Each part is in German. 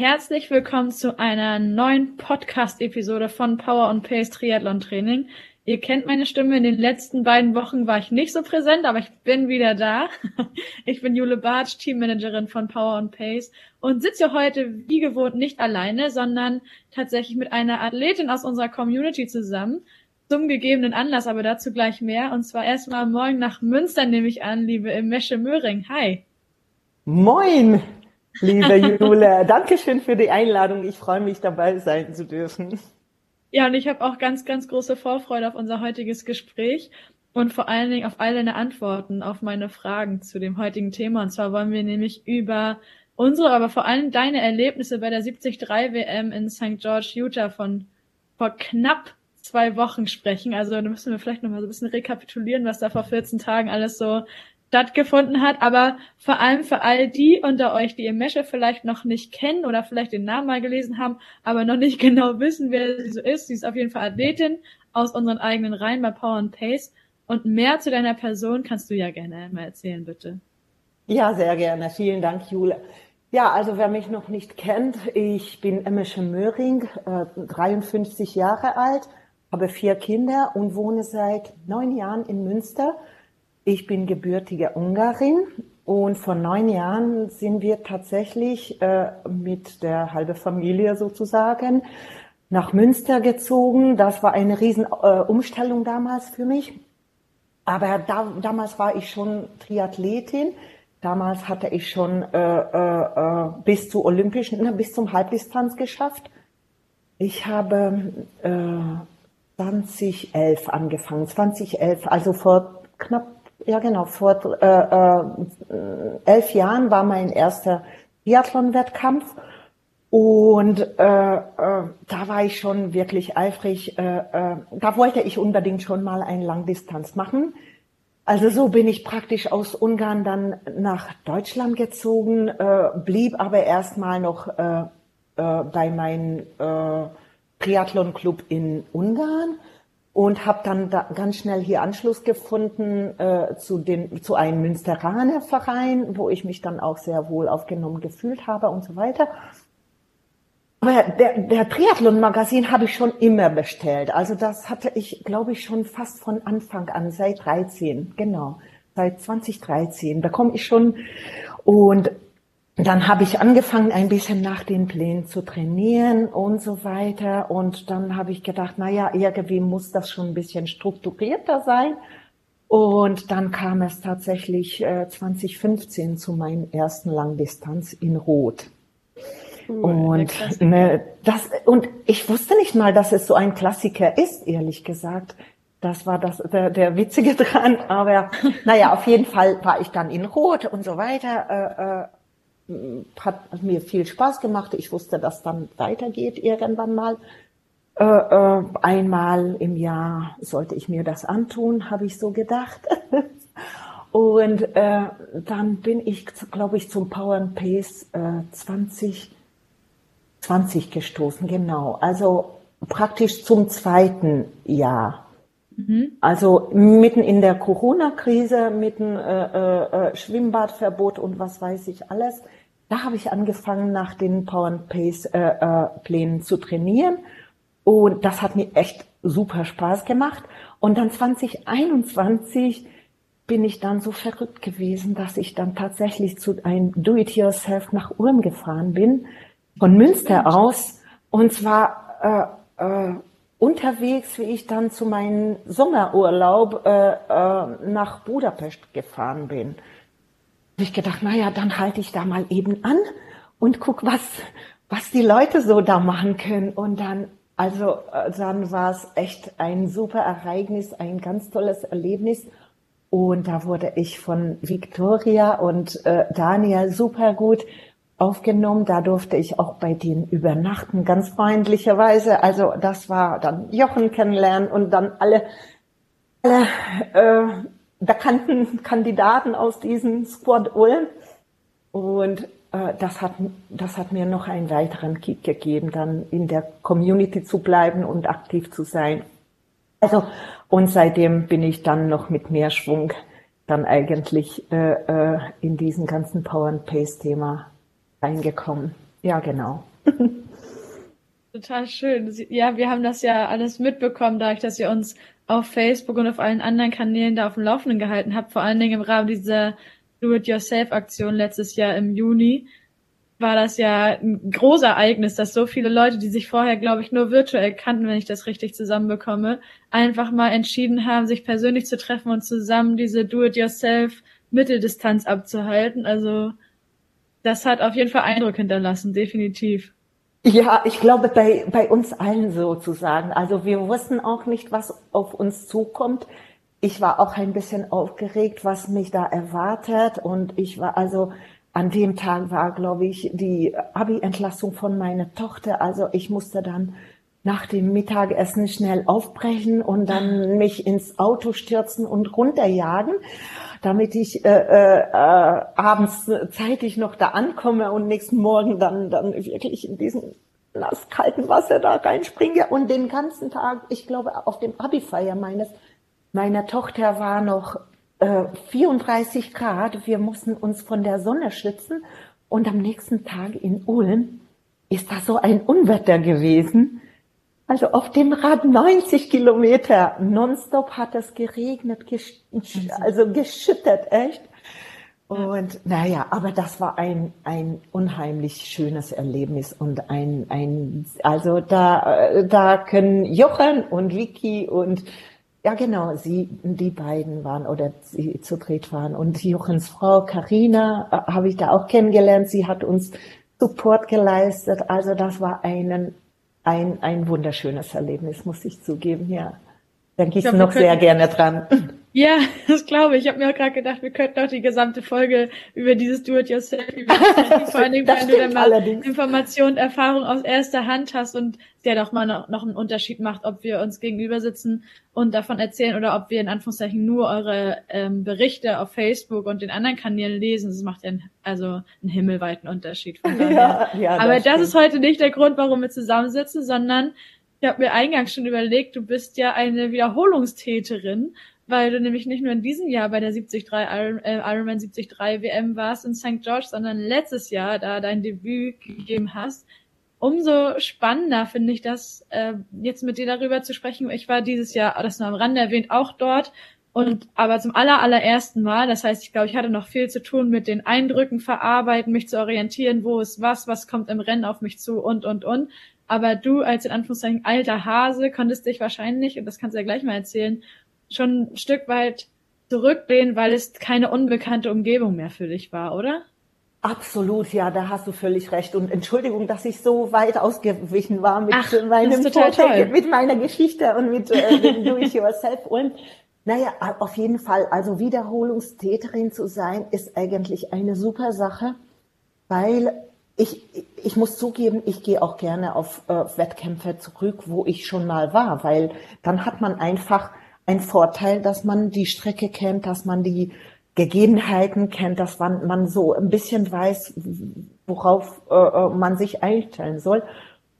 Herzlich willkommen zu einer neuen Podcast-Episode von Power und Pace Triathlon Training. Ihr kennt meine Stimme. In den letzten beiden Wochen war ich nicht so präsent, aber ich bin wieder da. Ich bin Jule Bartsch, Teammanagerin von Power und Pace und sitze heute wie gewohnt nicht alleine, sondern tatsächlich mit einer Athletin aus unserer Community zusammen. Zum gegebenen Anlass, aber dazu gleich mehr. Und zwar erstmal morgen nach Münster nehme ich an, liebe Mesche Möhring. Hi. Moin! Liebe Jule, danke schön für die Einladung. Ich freue mich dabei sein zu dürfen. Ja, und ich habe auch ganz, ganz große Vorfreude auf unser heutiges Gespräch und vor allen Dingen auf all deine Antworten auf meine Fragen zu dem heutigen Thema. Und zwar wollen wir nämlich über unsere, aber vor allem deine Erlebnisse bei der 73 WM in St. George, Utah von vor knapp zwei Wochen sprechen. Also da müssen wir vielleicht nochmal so ein bisschen rekapitulieren, was da vor 14 Tagen alles so stattgefunden hat, aber vor allem für all die unter euch, die ihr Mesche vielleicht noch nicht kennen oder vielleicht den Namen mal gelesen haben, aber noch nicht genau wissen, wer sie so ist. Sie ist auf jeden Fall Athletin aus unseren eigenen Reihen bei Power and Pace. Und mehr zu deiner Person kannst du ja gerne mal erzählen, bitte. Ja, sehr gerne. Vielen Dank, Jule. Ja, also wer mich noch nicht kennt, ich bin Emmische Möhring, äh, 53 Jahre alt, habe vier Kinder und wohne seit neun Jahren in Münster ich bin gebürtige Ungarin und vor neun Jahren sind wir tatsächlich äh, mit der halben Familie sozusagen nach Münster gezogen. Das war eine riesen äh, damals für mich. Aber da, damals war ich schon Triathletin. Damals hatte ich schon äh, äh, äh bis zu Olympischen, bis zum Halbdistanz geschafft. Ich habe äh, 2011 angefangen, 2011, also vor knapp ja genau, vor äh, äh, elf Jahren war mein erster Biathlon-Wettkampf und äh, äh, da war ich schon wirklich eifrig. Äh, äh, da wollte ich unbedingt schon mal eine Langdistanz machen. Also so bin ich praktisch aus Ungarn dann nach Deutschland gezogen, äh, blieb aber erstmal noch äh, äh, bei meinem äh, Triathlon-Club in Ungarn und habe dann da ganz schnell hier Anschluss gefunden äh, zu, den, zu einem Münsteraner Verein, wo ich mich dann auch sehr wohl aufgenommen gefühlt habe und so weiter. Aber der, der Triathlon-Magazin habe ich schon immer bestellt. Also das hatte ich, glaube ich, schon fast von Anfang an, seit 13, genau. Seit 2013 bekomme ich schon. Und dann habe ich angefangen, ein bisschen nach den Plänen zu trainieren und so weiter. Und dann habe ich gedacht, na ja, irgendwie muss das schon ein bisschen strukturierter sein. Und dann kam es tatsächlich äh, 2015 zu meinem ersten Langdistanz in Rot. Cool, und ne, das und ich wusste nicht mal, dass es so ein Klassiker ist, ehrlich gesagt. Das war das der, der Witzige dran. Aber naja, auf jeden Fall war ich dann in Rot und so weiter. Äh, äh, hat mir viel Spaß gemacht. Ich wusste, dass dann weitergeht irgendwann mal. Äh, äh, einmal im Jahr sollte ich mir das antun, habe ich so gedacht. Und äh, dann bin ich, glaube ich, zum Power and Pace äh, 2020 gestoßen, genau. Also praktisch zum zweiten Jahr. Mhm. Also mitten in der Corona-Krise, mitten äh, äh Schwimmbadverbot und was weiß ich alles da habe ich angefangen, nach den Power and Pace äh, äh, Plänen zu trainieren. Und das hat mir echt super Spaß gemacht. Und dann 2021 bin ich dann so verrückt gewesen, dass ich dann tatsächlich zu einem Do-it-yourself nach Ulm gefahren bin, von Münster aus. Und zwar äh, äh, unterwegs, wie ich dann zu meinem Sommerurlaub äh, äh, nach Budapest gefahren bin habe ich gedacht, naja, dann halte ich da mal eben an und guck, was, was die Leute so da machen können. Und dann, also, äh, dann war es echt ein super Ereignis, ein ganz tolles Erlebnis. Und da wurde ich von Victoria und äh, Daniel super gut aufgenommen. Da durfte ich auch bei denen übernachten, ganz freundlicherweise. Also das war dann Jochen kennenlernen und dann alle, alle äh, bekannten Kandidaten aus diesem Squad Ulm. Und äh, das, hat, das hat mir noch einen weiteren Kick gegeben, dann in der Community zu bleiben und aktiv zu sein. Also, und seitdem bin ich dann noch mit mehr Schwung dann eigentlich äh, äh, in diesen ganzen Power and Pace Thema reingekommen. Ja, genau. Total schön. Ja, wir haben das ja alles mitbekommen, dadurch, dass ihr uns auf Facebook und auf allen anderen Kanälen da auf dem Laufenden gehalten habt, vor allen Dingen im Rahmen dieser Do-it-yourself-Aktion letztes Jahr im Juni war das ja ein Großereignis, dass so viele Leute, die sich vorher, glaube ich, nur virtuell kannten, wenn ich das richtig zusammenbekomme, einfach mal entschieden haben, sich persönlich zu treffen und zusammen diese Do-it-yourself Mitteldistanz abzuhalten. Also das hat auf jeden Fall Eindruck hinterlassen, definitiv. Ja, ich glaube bei, bei uns allen sozusagen. Also wir wussten auch nicht, was auf uns zukommt. Ich war auch ein bisschen aufgeregt, was mich da erwartet. Und ich war also, an dem Tag war, glaube ich, die Abi-Entlassung von meiner Tochter. Also ich musste dann nach dem Mittagessen schnell aufbrechen und dann mich ins Auto stürzen und runterjagen damit ich äh, äh, äh, abends zeitig noch da ankomme und nächsten Morgen dann, dann wirklich in diesen nasskalten Wasser da reinspringe und den ganzen Tag, ich glaube, auf dem Abi-Feier meines, meiner Tochter war noch äh, 34 Grad. Wir mussten uns von der Sonne schützen und am nächsten Tag in Ulm ist da so ein Unwetter gewesen. Also auf dem Rad 90 Kilometer nonstop hat es geregnet, gesch also geschüttet, echt. Und naja, aber das war ein, ein unheimlich schönes Erlebnis und ein, ein, also da, da können Jochen und Vicky und ja genau, sie, die beiden waren oder sie zu dritt waren und Jochens Frau Karina äh, habe ich da auch kennengelernt. Sie hat uns Support geleistet. Also das war einen ein, ein wunderschönes Erlebnis, muss ich zugeben, ja. Denke ich, ich glaub, noch sehr gerne dran. Ja, das glaube ich. Ich habe mir auch gerade gedacht, wir könnten auch die gesamte Folge über dieses Do-it-yourself vor allen Dingen, weil du dann mal Informationen, Erfahrung aus erster Hand hast und der doch mal noch, noch einen Unterschied macht, ob wir uns gegenüber sitzen und davon erzählen oder ob wir in Anführungszeichen nur eure ähm, Berichte auf Facebook und den anderen Kanälen lesen. Das macht ja einen, also einen himmelweiten Unterschied. Von ja, ja, Aber das, das ist heute nicht der Grund, warum wir zusammensitzen, sondern ich habe mir eingangs schon überlegt, du bist ja eine Wiederholungstäterin weil du nämlich nicht nur in diesem Jahr bei der 73 Iron, äh, Ironman 73 WM warst in St. George, sondern letztes Jahr da dein Debüt gegeben hast. Umso spannender finde ich das, äh, jetzt mit dir darüber zu sprechen. Ich war dieses Jahr, das nur am Rande erwähnt, auch dort und aber zum aller, allerersten Mal. Das heißt, ich glaube, ich hatte noch viel zu tun mit den Eindrücken verarbeiten, mich zu orientieren, wo ist was, was kommt im Rennen auf mich zu und, und, und. Aber du als in Anführungszeichen alter Hase konntest dich wahrscheinlich, und das kannst du ja gleich mal erzählen, schon ein Stück weit zurücklehnen, weil es keine unbekannte Umgebung mehr für dich war, oder? Absolut, ja, da hast du völlig recht. Und Entschuldigung, dass ich so weit ausgewichen war mit Ach, meinem Vortrag, mit meiner Geschichte und mit äh, dem Do-it-yourself. Und naja, auf jeden Fall, also Wiederholungstäterin zu sein, ist eigentlich eine super Sache, weil ich, ich muss zugeben, ich gehe auch gerne auf äh, Wettkämpfe zurück, wo ich schon mal war, weil dann hat man einfach ein Vorteil, dass man die Strecke kennt, dass man die Gegebenheiten kennt, dass man, man so ein bisschen weiß, worauf äh, äh, man sich einstellen soll.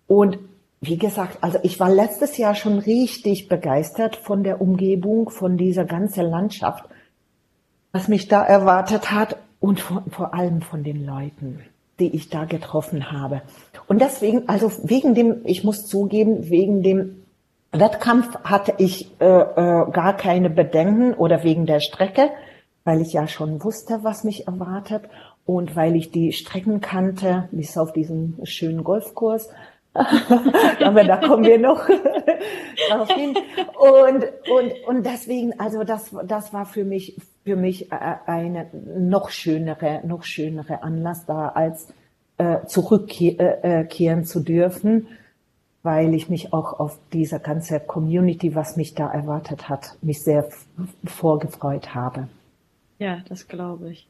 Und wie gesagt, also ich war letztes Jahr schon richtig begeistert von der Umgebung, von dieser ganzen Landschaft, was mich da erwartet hat und vor, vor allem von den Leuten, die ich da getroffen habe. Und deswegen, also wegen dem, ich muss zugeben, wegen dem Wettkampf hatte ich äh, äh, gar keine Bedenken oder wegen der Strecke, weil ich ja schon wusste, was mich erwartet und weil ich die Strecken kannte, bis auf diesen schönen Golfkurs. Aber da kommen wir noch drauf hin. Und, und, und deswegen, also das, das war für mich, für mich äh, eine noch schönere, noch schönere Anlass da, als äh, zurückkehren äh, zu dürfen weil ich mich auch auf diese ganze Community, was mich da erwartet hat, mich sehr vorgefreut habe. Ja, das glaube ich.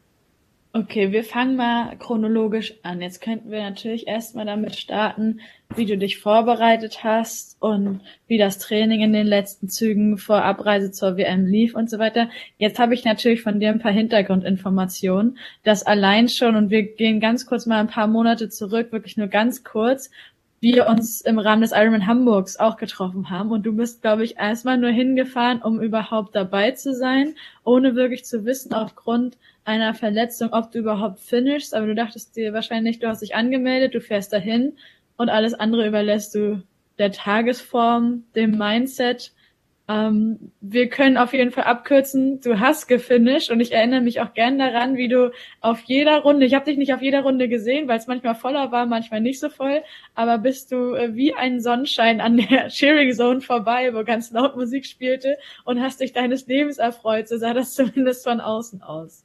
Okay, wir fangen mal chronologisch an. Jetzt könnten wir natürlich erstmal damit starten, wie du dich vorbereitet hast und wie das Training in den letzten Zügen vor Abreise zur WM lief und so weiter. Jetzt habe ich natürlich von dir ein paar Hintergrundinformationen. Das allein schon, und wir gehen ganz kurz mal ein paar Monate zurück, wirklich nur ganz kurz, wir uns im Rahmen des Ironman Hamburgs auch getroffen haben. Und du bist, glaube ich, erstmal nur hingefahren, um überhaupt dabei zu sein, ohne wirklich zu wissen, aufgrund einer Verletzung, ob du überhaupt finishst. Aber du dachtest dir wahrscheinlich, du hast dich angemeldet, du fährst dahin und alles andere überlässt du der Tagesform, dem Mindset ähm, wir können auf jeden Fall abkürzen, du hast gefinisht und ich erinnere mich auch gern daran, wie du auf jeder Runde, ich habe dich nicht auf jeder Runde gesehen, weil es manchmal voller war, manchmal nicht so voll, aber bist du äh, wie ein Sonnenschein an der Cheering Zone vorbei, wo ganz laut Musik spielte und hast dich deines Lebens erfreut, so sah das zumindest von außen aus.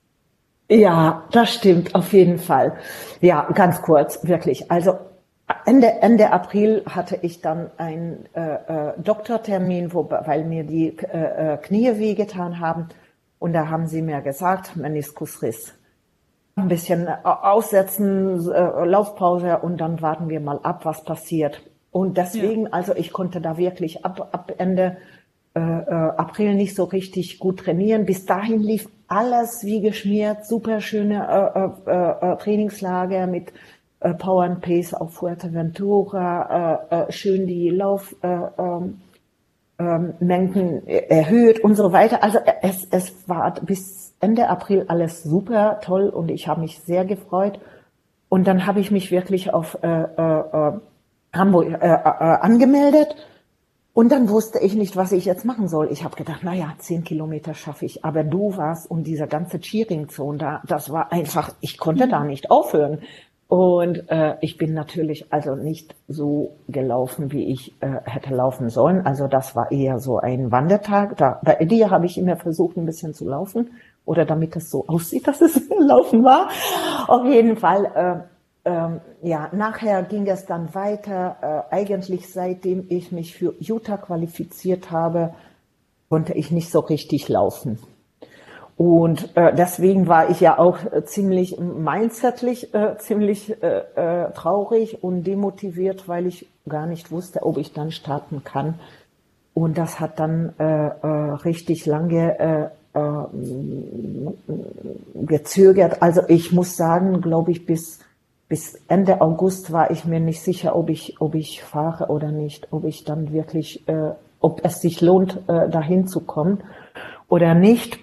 Ja, das stimmt, auf jeden Fall. Ja, ganz kurz, wirklich. Also Ende, Ende April hatte ich dann einen äh, äh, Doktortermin, wo, weil mir die äh, äh, Knie wehgetan haben. Und da haben sie mir gesagt, Meniskusriss. Ein bisschen äh, aussetzen, äh, Laufpause und dann warten wir mal ab, was passiert. Und deswegen, ja. also ich konnte da wirklich ab, ab Ende äh, April nicht so richtig gut trainieren. Bis dahin lief alles wie geschmiert, super schöne äh, äh, Trainingslager mit äh, Power and Pace auf Fuerteventura, äh, äh, schön die Laufmengen äh, äh, erhöht und so weiter. Also es, es war bis Ende April alles super toll und ich habe mich sehr gefreut. Und dann habe ich mich wirklich auf Hamburg angemeldet. Und dann wusste ich nicht, was ich jetzt machen soll. Ich habe gedacht, na ja, zehn Kilometer schaffe ich. Aber du warst und dieser ganze Cheering-Zone da, das war einfach, ich konnte da nicht aufhören. Und äh, ich bin natürlich also nicht so gelaufen, wie ich äh, hätte laufen sollen. Also das war eher so ein Wandertag. Da, bei dir habe ich immer versucht, ein bisschen zu laufen. Oder damit es so aussieht, dass es Laufen war. Auf jeden Fall, äh, äh, ja, nachher ging es dann weiter. Äh, eigentlich seitdem ich mich für Utah qualifiziert habe, konnte ich nicht so richtig laufen. Und äh, deswegen war ich ja auch äh, ziemlich mindsetlich äh, ziemlich äh, äh, traurig und demotiviert, weil ich gar nicht wusste, ob ich dann starten kann. Und das hat dann äh, äh, richtig lange äh, äh, gezögert. Also ich muss sagen, glaube ich, bis bis Ende August war ich mir nicht sicher, ob ich ob ich fahre oder nicht, ob ich dann wirklich, äh, ob es sich lohnt, äh, dahin zu kommen oder nicht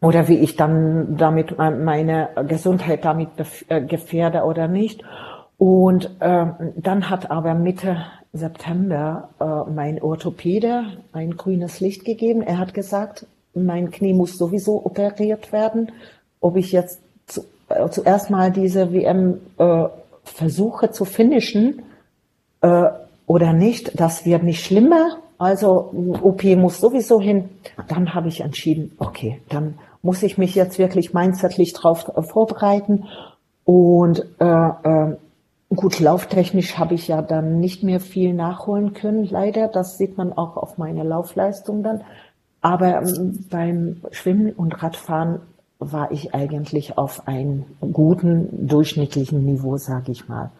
oder wie ich dann damit meine Gesundheit damit äh, gefährde oder nicht. Und äh, dann hat aber Mitte September äh, mein Orthopäde ein grünes Licht gegeben. Er hat gesagt, mein Knie muss sowieso operiert werden. Ob ich jetzt zu, äh, zuerst mal diese WM äh, versuche zu finishen äh, oder nicht, das wird nicht schlimmer. Also OP muss sowieso hin. Dann habe ich entschieden, okay, dann muss ich mich jetzt wirklich mindsetlich drauf äh, vorbereiten. Und äh, äh, gut, lauftechnisch habe ich ja dann nicht mehr viel nachholen können, leider. Das sieht man auch auf meine Laufleistung dann. Aber ähm, beim Schwimmen und Radfahren war ich eigentlich auf einem guten, durchschnittlichen Niveau, sage ich mal.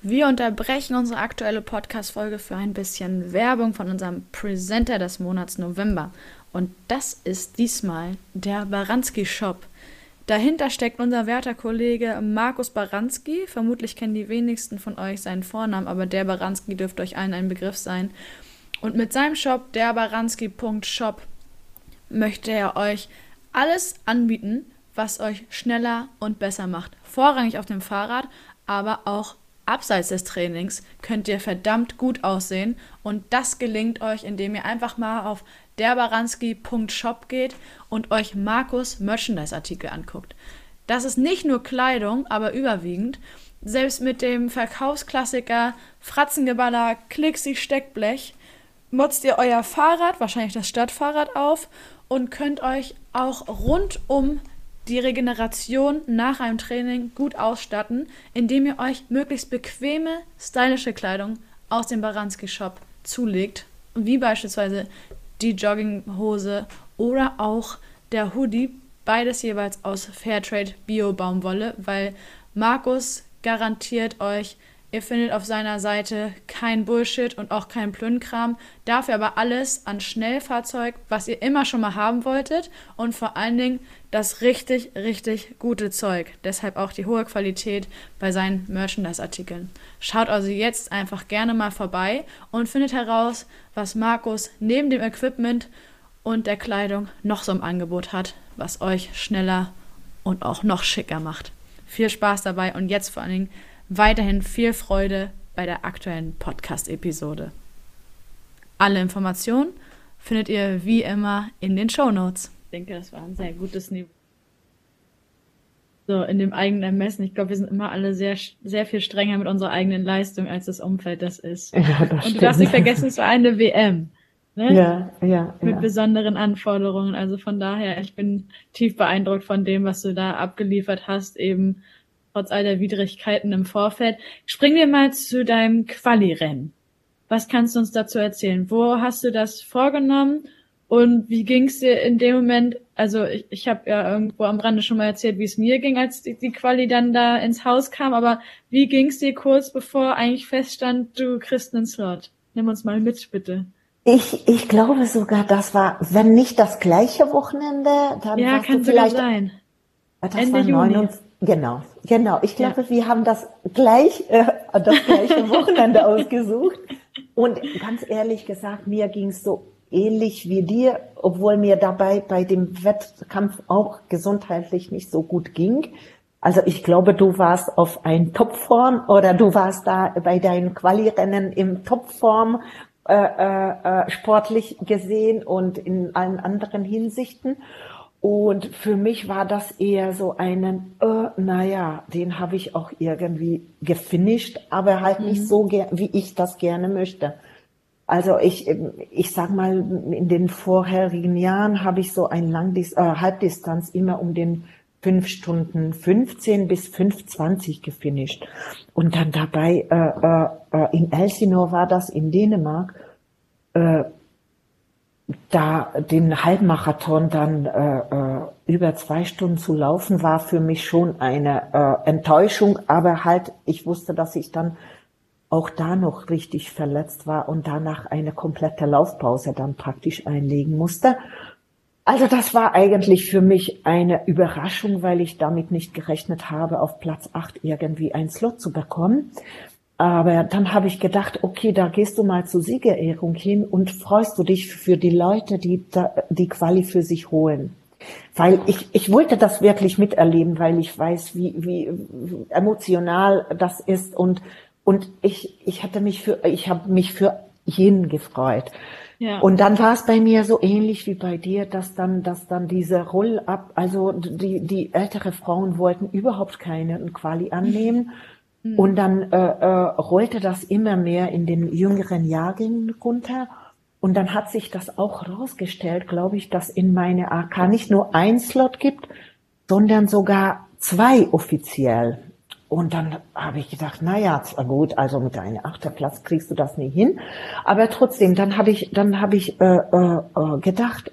Wir unterbrechen unsere aktuelle Podcast-Folge für ein bisschen Werbung von unserem Presenter des Monats November. Und das ist diesmal der Baranski Shop. Dahinter steckt unser werter Kollege Markus Baranski. Vermutlich kennen die wenigsten von euch seinen Vornamen, aber der Baranski dürfte euch allen ein Begriff sein. Und mit seinem Shop, derbaranski.shop, möchte er euch alles anbieten, was euch schneller und besser macht. Vorrangig auf dem Fahrrad, aber auch abseits des Trainings könnt ihr verdammt gut aussehen und das gelingt euch, indem ihr einfach mal auf derbaranski.shop geht und euch Markus Merchandise-Artikel anguckt. Das ist nicht nur Kleidung, aber überwiegend. Selbst mit dem Verkaufsklassiker Fratzengeballer Klixi Steckblech motzt ihr euer Fahrrad, wahrscheinlich das Stadtfahrrad auf und könnt euch auch rund um die Regeneration nach einem Training gut ausstatten, indem ihr euch möglichst bequeme, stylische Kleidung aus dem Baranski Shop zulegt, wie beispielsweise die Jogginghose oder auch der Hoodie, beides jeweils aus Fairtrade Bio Baumwolle, weil Markus garantiert euch Ihr findet auf seiner Seite kein Bullshit und auch kein Plünnkram. Dafür aber alles an Schnellfahrzeug, was ihr immer schon mal haben wolltet. Und vor allen Dingen das richtig, richtig gute Zeug. Deshalb auch die hohe Qualität bei seinen Merchandise-Artikeln. Schaut also jetzt einfach gerne mal vorbei und findet heraus, was Markus neben dem Equipment und der Kleidung noch so im Angebot hat, was euch schneller und auch noch schicker macht. Viel Spaß dabei und jetzt vor allen Dingen weiterhin viel Freude bei der aktuellen Podcast-Episode. Alle Informationen findet ihr wie immer in den Show Notes. Ich denke, das war ein sehr gutes Niveau. So, in dem eigenen Ermessen. Ich glaube, wir sind immer alle sehr, sehr viel strenger mit unserer eigenen Leistung, als das Umfeld das ist. Ja, das Und du darfst nicht vergessen, es war eine WM. Ne? Ja, ja. Mit ja. besonderen Anforderungen. Also von daher, ich bin tief beeindruckt von dem, was du da abgeliefert hast, eben trotz all der Widrigkeiten im Vorfeld. Springen wir mal zu deinem Quali-Rennen. Was kannst du uns dazu erzählen? Wo hast du das vorgenommen und wie ging es dir in dem Moment? Also ich, ich habe ja irgendwo am Rande schon mal erzählt, wie es mir ging, als die, die Quali dann da ins Haus kam, aber wie ging es dir kurz bevor eigentlich feststand, du kriegst einen Slot? Nimm uns mal mit, bitte. Ich, ich glaube sogar, das war, wenn nicht das gleiche Wochenende, dann ja, kann vielleicht sein. Das Ende Juni. 29, Genau, genau. Ich glaube, ja. wir haben das gleich, äh, das gleiche Wochenende ausgesucht. Und ganz ehrlich gesagt, mir ging es so ähnlich wie dir, obwohl mir dabei bei dem Wettkampf auch gesundheitlich nicht so gut ging. Also ich glaube, du warst auf ein Topform oder du warst da bei deinen Quali-Rennen im Topform äh, äh, äh sportlich gesehen und in allen anderen Hinsichten. Und für mich war das eher so einen, äh, naja, den habe ich auch irgendwie gefinisht, aber halt mhm. nicht so, wie ich das gerne möchte. Also ich, ich sag mal, in den vorherigen Jahren habe ich so ein Langdis äh, Halbdistanz immer um den fünf Stunden 15 bis 5,20 gefinisht. Und dann dabei, äh, äh, äh, in Elsinore war das in Dänemark, äh, da den Halbmarathon dann äh, äh, über zwei Stunden zu laufen, war für mich schon eine äh, Enttäuschung, aber halt, ich wusste, dass ich dann auch da noch richtig verletzt war und danach eine komplette Laufpause dann praktisch einlegen musste. Also das war eigentlich für mich eine Überraschung, weil ich damit nicht gerechnet habe, auf Platz acht irgendwie einen Slot zu bekommen. Aber dann habe ich gedacht, okay, da gehst du mal zur Siegerehrung hin und freust du dich für die Leute, die da, die Quali für sich holen. Weil ich, ich wollte das wirklich miterleben, weil ich weiß, wie, wie emotional das ist und, und ich, ich hatte mich für, ich habe mich für jeden gefreut. Ja. Und dann war es bei mir so ähnlich wie bei dir, dass dann, dass dann diese Roll-up, also die, die ältere Frauen wollten überhaupt keine Quali annehmen. Mhm. Und dann äh, äh, rollte das immer mehr in den jüngeren Jahrgängen runter. Und dann hat sich das auch herausgestellt, glaube ich, dass in meine AK nicht nur ein Slot gibt, sondern sogar zwei offiziell. Und dann habe ich gedacht, na ja, gut, also mit einem Achterplatz kriegst du das nie hin, aber trotzdem, dann habe ich, dann habe ich äh, äh, äh, gedacht,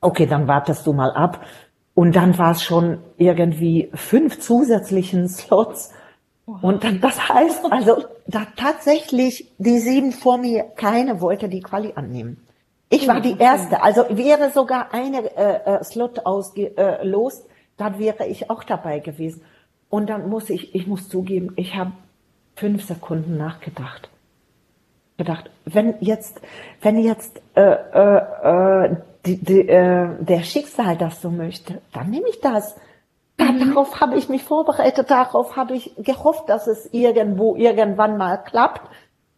okay, dann wartest du mal ab. Und dann war es schon irgendwie fünf zusätzlichen Slots und dann, das heißt also, da tatsächlich die sieben vor mir, keine wollte die Quali annehmen. Ich war die erste. Also wäre sogar eine äh, äh Slot ausgelost, äh, dann wäre ich auch dabei gewesen. Und dann muss ich, ich muss zugeben, ich habe fünf Sekunden nachgedacht. Gedacht, wenn jetzt, wenn jetzt äh, äh, äh die, die, äh, der Schicksal das so möchte, dann nehme ich das. Darauf habe ich mich vorbereitet, darauf habe ich gehofft, dass es irgendwo irgendwann mal klappt.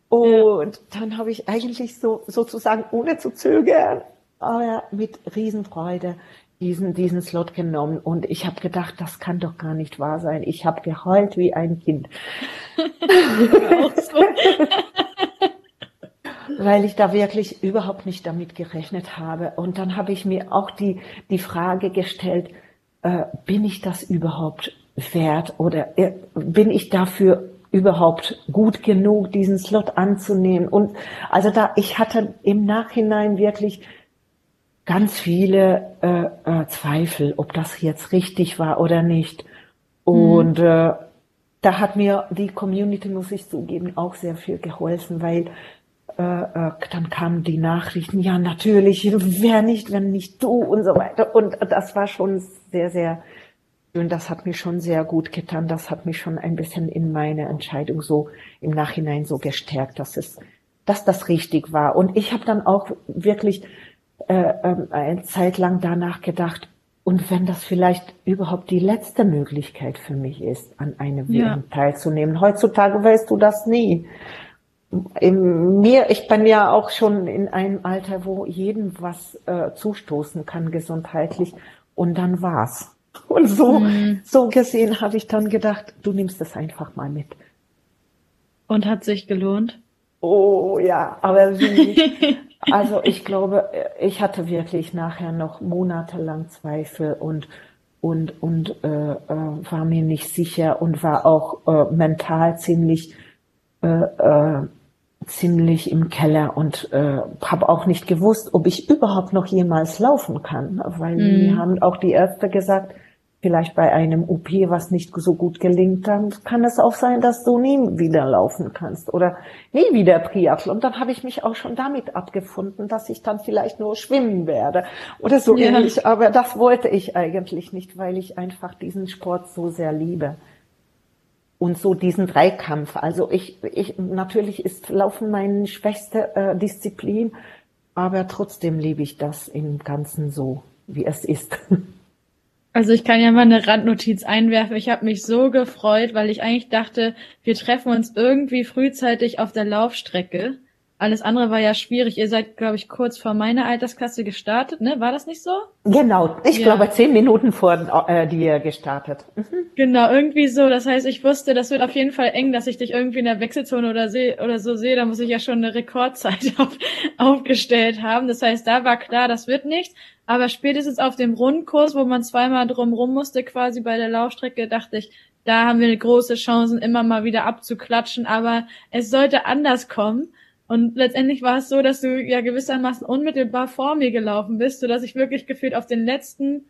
Und ja. dann habe ich eigentlich so sozusagen ohne zu zögern, aber mit Riesenfreude diesen diesen Slot genommen und ich habe gedacht, das kann doch gar nicht wahr sein. Ich habe geheult wie ein Kind. weil ich da wirklich überhaupt nicht damit gerechnet habe. Und dann habe ich mir auch die, die Frage gestellt, äh, bin ich das überhaupt wert oder äh, bin ich dafür überhaupt gut genug, diesen Slot anzunehmen? Und also da, ich hatte im Nachhinein wirklich ganz viele äh, äh, Zweifel, ob das jetzt richtig war oder nicht. Und mhm. äh, da hat mir die Community, muss ich zugeben, auch sehr viel geholfen, weil äh, äh, dann kamen die Nachrichten, ja natürlich, wer nicht, wenn nicht du und so weiter. Und das war schon sehr, sehr schön. Das hat mir schon sehr gut getan. Das hat mich schon ein bisschen in meine Entscheidung so im Nachhinein so gestärkt, dass es, dass das richtig war. Und ich habe dann auch wirklich äh, äh, eine Zeit lang danach gedacht, und wenn das vielleicht überhaupt die letzte Möglichkeit für mich ist, an einem WM ja. teilzunehmen. Heutzutage weißt du das nie. In mir, ich bin ja auch schon in einem Alter, wo jedem was äh, zustoßen kann gesundheitlich. Und dann war's. Und so, mhm. so gesehen habe ich dann gedacht, du nimmst es einfach mal mit. Und hat sich gelohnt? Oh ja, aber wie, also ich glaube, ich hatte wirklich nachher noch monatelang Zweifel und und und äh, äh, war mir nicht sicher und war auch äh, mental ziemlich äh, äh, ziemlich im Keller und äh, habe auch nicht gewusst, ob ich überhaupt noch jemals laufen kann, weil mhm. mir haben auch die Ärzte gesagt, vielleicht bei einem OP, was nicht so gut gelingt, dann kann es auch sein, dass du nie wieder laufen kannst oder nie wieder Triathlon. Und dann habe ich mich auch schon damit abgefunden, dass ich dann vielleicht nur schwimmen werde oder so ja. ähnlich. Aber das wollte ich eigentlich nicht, weil ich einfach diesen Sport so sehr liebe. Und so diesen Dreikampf. Also ich, ich natürlich ist Laufen meine schwächste äh, Disziplin, aber trotzdem liebe ich das im Ganzen so, wie es ist. Also ich kann ja mal eine Randnotiz einwerfen. Ich habe mich so gefreut, weil ich eigentlich dachte, wir treffen uns irgendwie frühzeitig auf der Laufstrecke. Alles andere war ja schwierig. Ihr seid, glaube ich, kurz vor meiner Altersklasse gestartet, ne? War das nicht so? Genau, ich ja. glaube zehn Minuten vor äh, dir gestartet. Mhm. Genau, irgendwie so. Das heißt, ich wusste, das wird auf jeden Fall eng, dass ich dich irgendwie in der Wechselzone oder, seh, oder so sehe. Da muss ich ja schon eine Rekordzeit auf, aufgestellt haben. Das heißt, da war klar, das wird nichts. Aber spätestens auf dem Rundkurs, wo man zweimal drumrum musste, quasi bei der Laufstrecke, dachte ich, da haben wir eine große Chance, immer mal wieder abzuklatschen. Aber es sollte anders kommen. Und letztendlich war es so, dass du ja gewissermaßen unmittelbar vor mir gelaufen bist, so dass ich wirklich gefühlt auf den letzten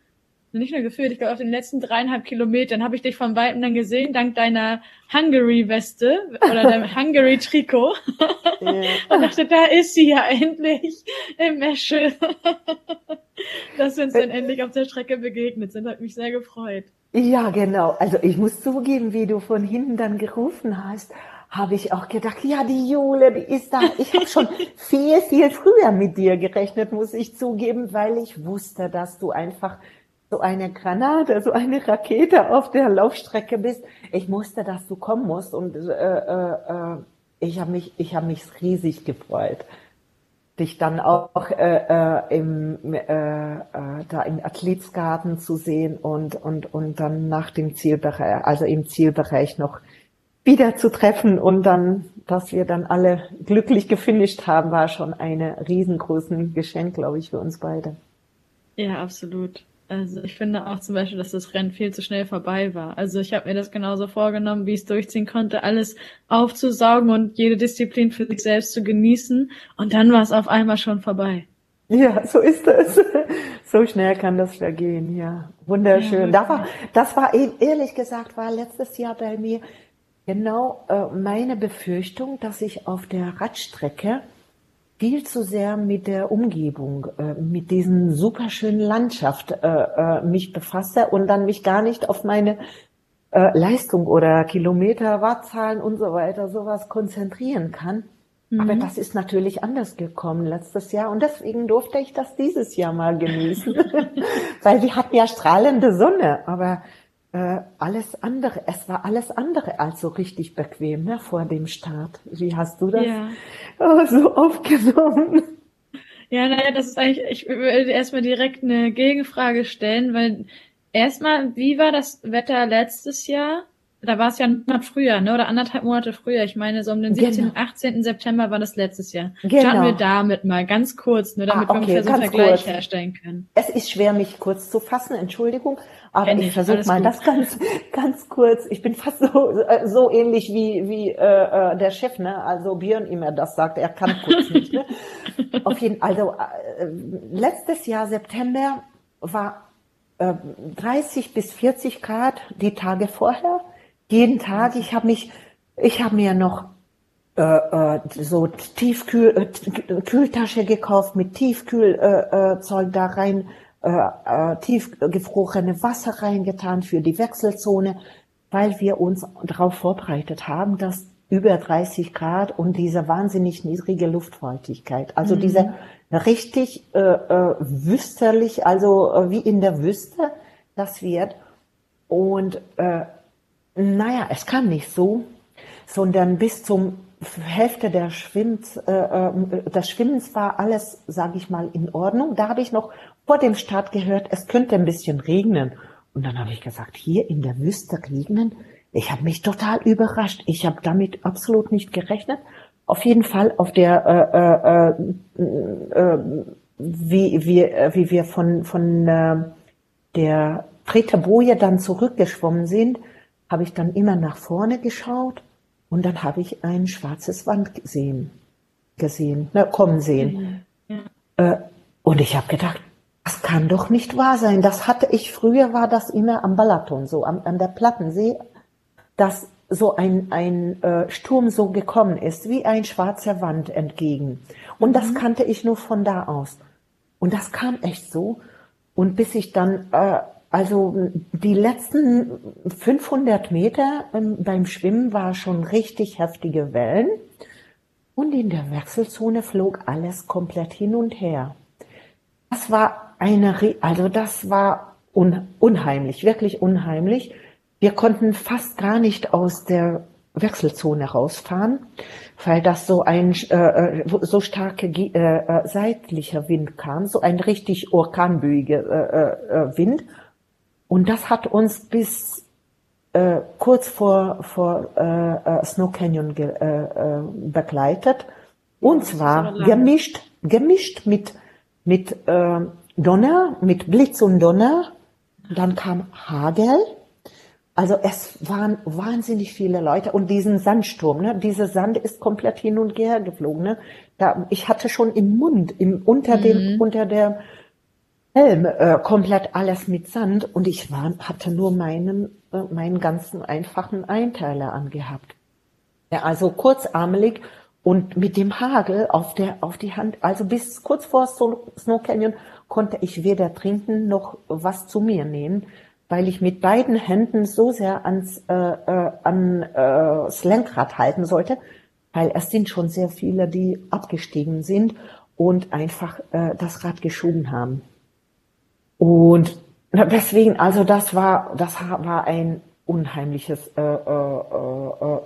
nicht nur gefühlt, ich glaube auf den letzten dreieinhalb Kilometern habe ich dich von Weitem dann gesehen, dank deiner Hungary-Weste oder deinem Hungary-Trikot. Yeah. Und dachte, da ist sie ja endlich im Meschel. Dass wir uns dann endlich auf der Strecke begegnet sind, hat mich sehr gefreut. Ja, genau. Also ich muss zugeben, wie du von hinten dann gerufen hast, habe ich auch gedacht, ja, die Jule, die ist da. Ich habe schon viel, viel früher mit dir gerechnet, muss ich zugeben, weil ich wusste, dass du einfach so eine Granate, so eine Rakete auf der Laufstrecke bist. Ich musste, dass du kommen musst und äh, äh, äh ich habe mich, ich habe mich riesig gefreut, dich dann auch äh, äh, im äh, äh, da im Athletsgarten zu sehen und und und dann nach dem Zielbereich, also im Zielbereich noch wieder zu treffen und dann, dass wir dann alle glücklich gefinisht haben, war schon eine riesengroßen Geschenk, glaube ich, für uns beide. Ja, absolut. Also ich finde auch zum Beispiel, dass das Rennen viel zu schnell vorbei war. Also ich habe mir das genauso vorgenommen, wie ich es durchziehen konnte, alles aufzusaugen und jede Disziplin für sich selbst zu genießen. Und dann war es auf einmal schon vorbei. Ja, so ist es. So schnell kann das vergehen, ja. Wunderschön. Ja, das war, das war ehrlich gesagt, war letztes Jahr bei mir genau äh, meine Befürchtung, dass ich auf der Radstrecke viel zu sehr mit der Umgebung, äh, mit diesen superschönen Landschaft äh, äh, mich befasse und dann mich gar nicht auf meine äh, Leistung oder Kilometer, Wattzahlen und so weiter sowas konzentrieren kann. Mhm. Aber das ist natürlich anders gekommen letztes Jahr und deswegen durfte ich das dieses Jahr mal genießen, weil wir hatten ja strahlende Sonne, aber äh, alles andere, es war alles andere als so richtig bequem ne, vor dem Start. Wie hast du das ja. oh, so aufgenommen? Ja, naja, das ist eigentlich, ich will erstmal direkt eine Gegenfrage stellen, weil erstmal, wie war das Wetter letztes Jahr? Da war es ja noch früher, ne? Oder anderthalb Monate früher. Ich meine, so um den 17., genau. 18. September war das letztes Jahr. Genau. Starten wir damit mal ganz kurz, nur damit ah, okay, wir ungefähr so einen Vergleich kurz. herstellen können. Es ist schwer, mich kurz zu fassen, Entschuldigung. Aber Kenn ich versuche mal gut. das ganz, ganz kurz. Ich bin fast so, so ähnlich wie, wie äh, äh, der Chef, ne? Also Björn immer das sagt, er kann kurz nicht. Ne? Auf jeden also äh, letztes Jahr September war äh, 30 bis 40 Grad die Tage vorher. Jeden Tag. Ich habe mich, ich habe mir noch äh, äh, so Tiefkühl äh, Kühltasche gekauft mit Tiefkühlzeug äh, äh, Zeug da rein, äh, äh, tiefgefrorene Wasser reingetan für die Wechselzone, weil wir uns darauf vorbereitet haben, dass über 30 Grad und diese wahnsinnig niedrige Luftfeuchtigkeit, also mhm. diese richtig äh, äh, wüsterlich, also äh, wie in der Wüste, das wird. Und äh, naja, es kam nicht so, sondern bis zum Hälfte der Schwimms, äh, äh, des Schwimmens war alles, sage ich mal, in Ordnung. Da habe ich noch vor dem Start gehört, es könnte ein bisschen regnen. Und dann habe ich gesagt, hier in der Wüste regnen. Ich habe mich total überrascht. Ich habe damit absolut nicht gerechnet. Auf jeden Fall auf der, äh, äh, äh, wie, wie, wie wir von, von äh, der Boje dann zurückgeschwommen sind, habe ich dann immer nach vorne geschaut und dann habe ich ein schwarzes Wand gesehen, gesehen, ne, kommen sehen. Ja. Äh, und ich habe gedacht, das kann doch nicht wahr sein. Das hatte ich früher, war das immer am Balaton, so am, an der Plattensee, dass so ein, ein äh, Sturm so gekommen ist, wie ein schwarzer Wand entgegen. Und das mhm. kannte ich nur von da aus. Und das kam echt so. Und bis ich dann äh, also die letzten 500 Meter ähm, beim Schwimmen war schon richtig heftige Wellen und in der Wechselzone flog alles komplett hin und her. Das war eine, also das war un, unheimlich, wirklich unheimlich. Wir konnten fast gar nicht aus der Wechselzone rausfahren, weil das so ein äh, äh so starke äh, äh, seitlicher Wind kam, so ein richtig orkanböiger äh, äh, Wind und das hat uns bis kurz vor, vor Snow Canyon ge, begleitet. Und zwar gemischt, gemischt mit, mit äh, Donner, mit Blitz und Donner. Dann kam Hagel. Also es waren wahnsinnig viele Leute und diesen Sandsturm, ne, dieser Sand ist komplett hin und her geflogen. Ne. Da, ich hatte schon im Mund, im, unter mhm. dem, unter der Helm äh, komplett alles mit Sand und ich war, hatte nur meinen, äh, meinen ganzen einfachen Einteiler angehabt. Ja, also kurzarmelig und mit dem Hagel auf der, auf die Hand, also bis kurz vor Snow Canyon konnte ich weder trinken noch was zu mir nehmen, weil ich mit beiden Händen so sehr ans, äh, äh, an, äh, Lenkrad halten sollte, weil es sind schon sehr viele, die abgestiegen sind und einfach äh, das Rad geschoben haben. Und deswegen, also das war, das war ein unheimliches, äh, äh, äh,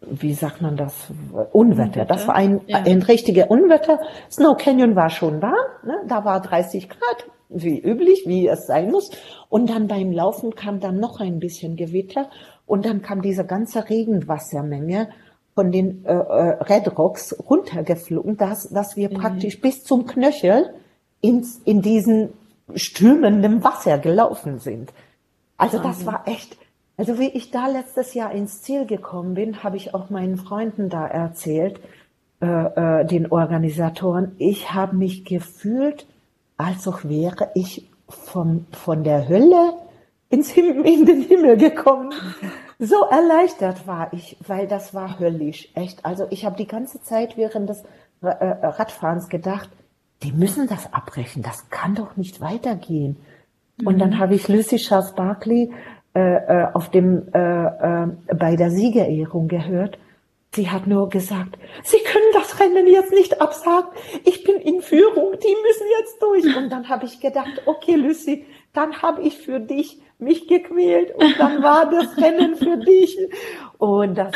wie sagt man das, Unwetter. Das war ein, ja. ein richtiger Unwetter. Snow Canyon war schon warm, ne? da war 30 Grad, wie üblich, wie es sein muss. Und dann beim Laufen kam dann noch ein bisschen Gewitter und dann kam diese ganze Regenwassermenge von den äh, äh Red Rocks runtergeflogen, dass, dass wir mhm. praktisch bis zum Knöchel ins, in diesen stürmenden Wasser gelaufen sind. Also das war echt, also wie ich da letztes Jahr ins Ziel gekommen bin, habe ich auch meinen Freunden da erzählt, äh, äh, den Organisatoren. Ich habe mich gefühlt, als auch wäre ich vom, von der Hölle ins Him in den Himmel gekommen. So erleichtert war ich, weil das war höllisch, echt. Also ich habe die ganze Zeit während des äh, Radfahrens gedacht, die müssen das abbrechen, das kann doch nicht weitergehen. Mhm. Und dann mhm. habe ich Lucy Charles Barkley äh, äh, auf dem äh, äh, bei der Siegerehrung gehört. Sie hat nur gesagt, Sie können das Rennen jetzt nicht absagen. Ich bin in Führung, die müssen jetzt durch. Und dann habe ich gedacht, okay, Lucy, dann habe ich für dich mich gequält und dann war das Rennen für dich. Und das,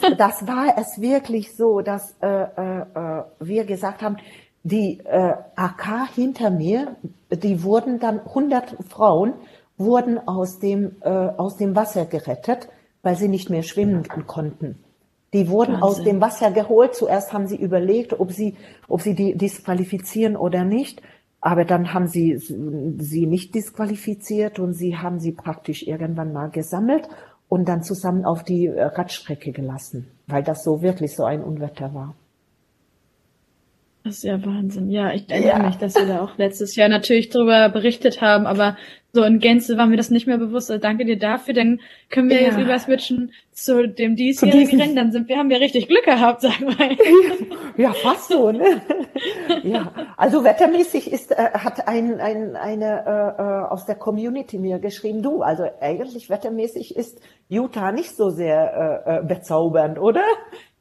das, das war es wirklich so, dass äh, äh, äh wir gesagt haben, die äh, AK hinter mir, die wurden dann 100 Frauen wurden aus dem äh, aus dem Wasser gerettet, weil sie nicht mehr schwimmen konnten. Die wurden Wahnsinn. aus dem Wasser geholt. Zuerst haben sie überlegt, ob sie ob sie die disqualifizieren oder nicht. Aber dann haben sie sie nicht disqualifiziert und sie haben sie praktisch irgendwann mal gesammelt und dann zusammen auf die Radstrecke gelassen, weil das so wirklich so ein Unwetter war. Das ist ja Wahnsinn. Ja, ich erinnere ja. mich, dass wir da auch letztes Jahr natürlich drüber berichtet haben, aber so in Gänze war mir das nicht mehr bewusst. Also danke dir dafür. Dann können wir ja. jetzt rüber switchen zu dem diesjährigen Rennen. Dann sind wir, haben wir richtig Glück gehabt, sagen wir. Ja, fast so, ne? ja. Also wettermäßig ist, äh, hat ein, ein, eine äh, äh, aus der Community mir geschrieben, du, also eigentlich wettermäßig ist Utah nicht so sehr äh, äh bezaubernd, oder?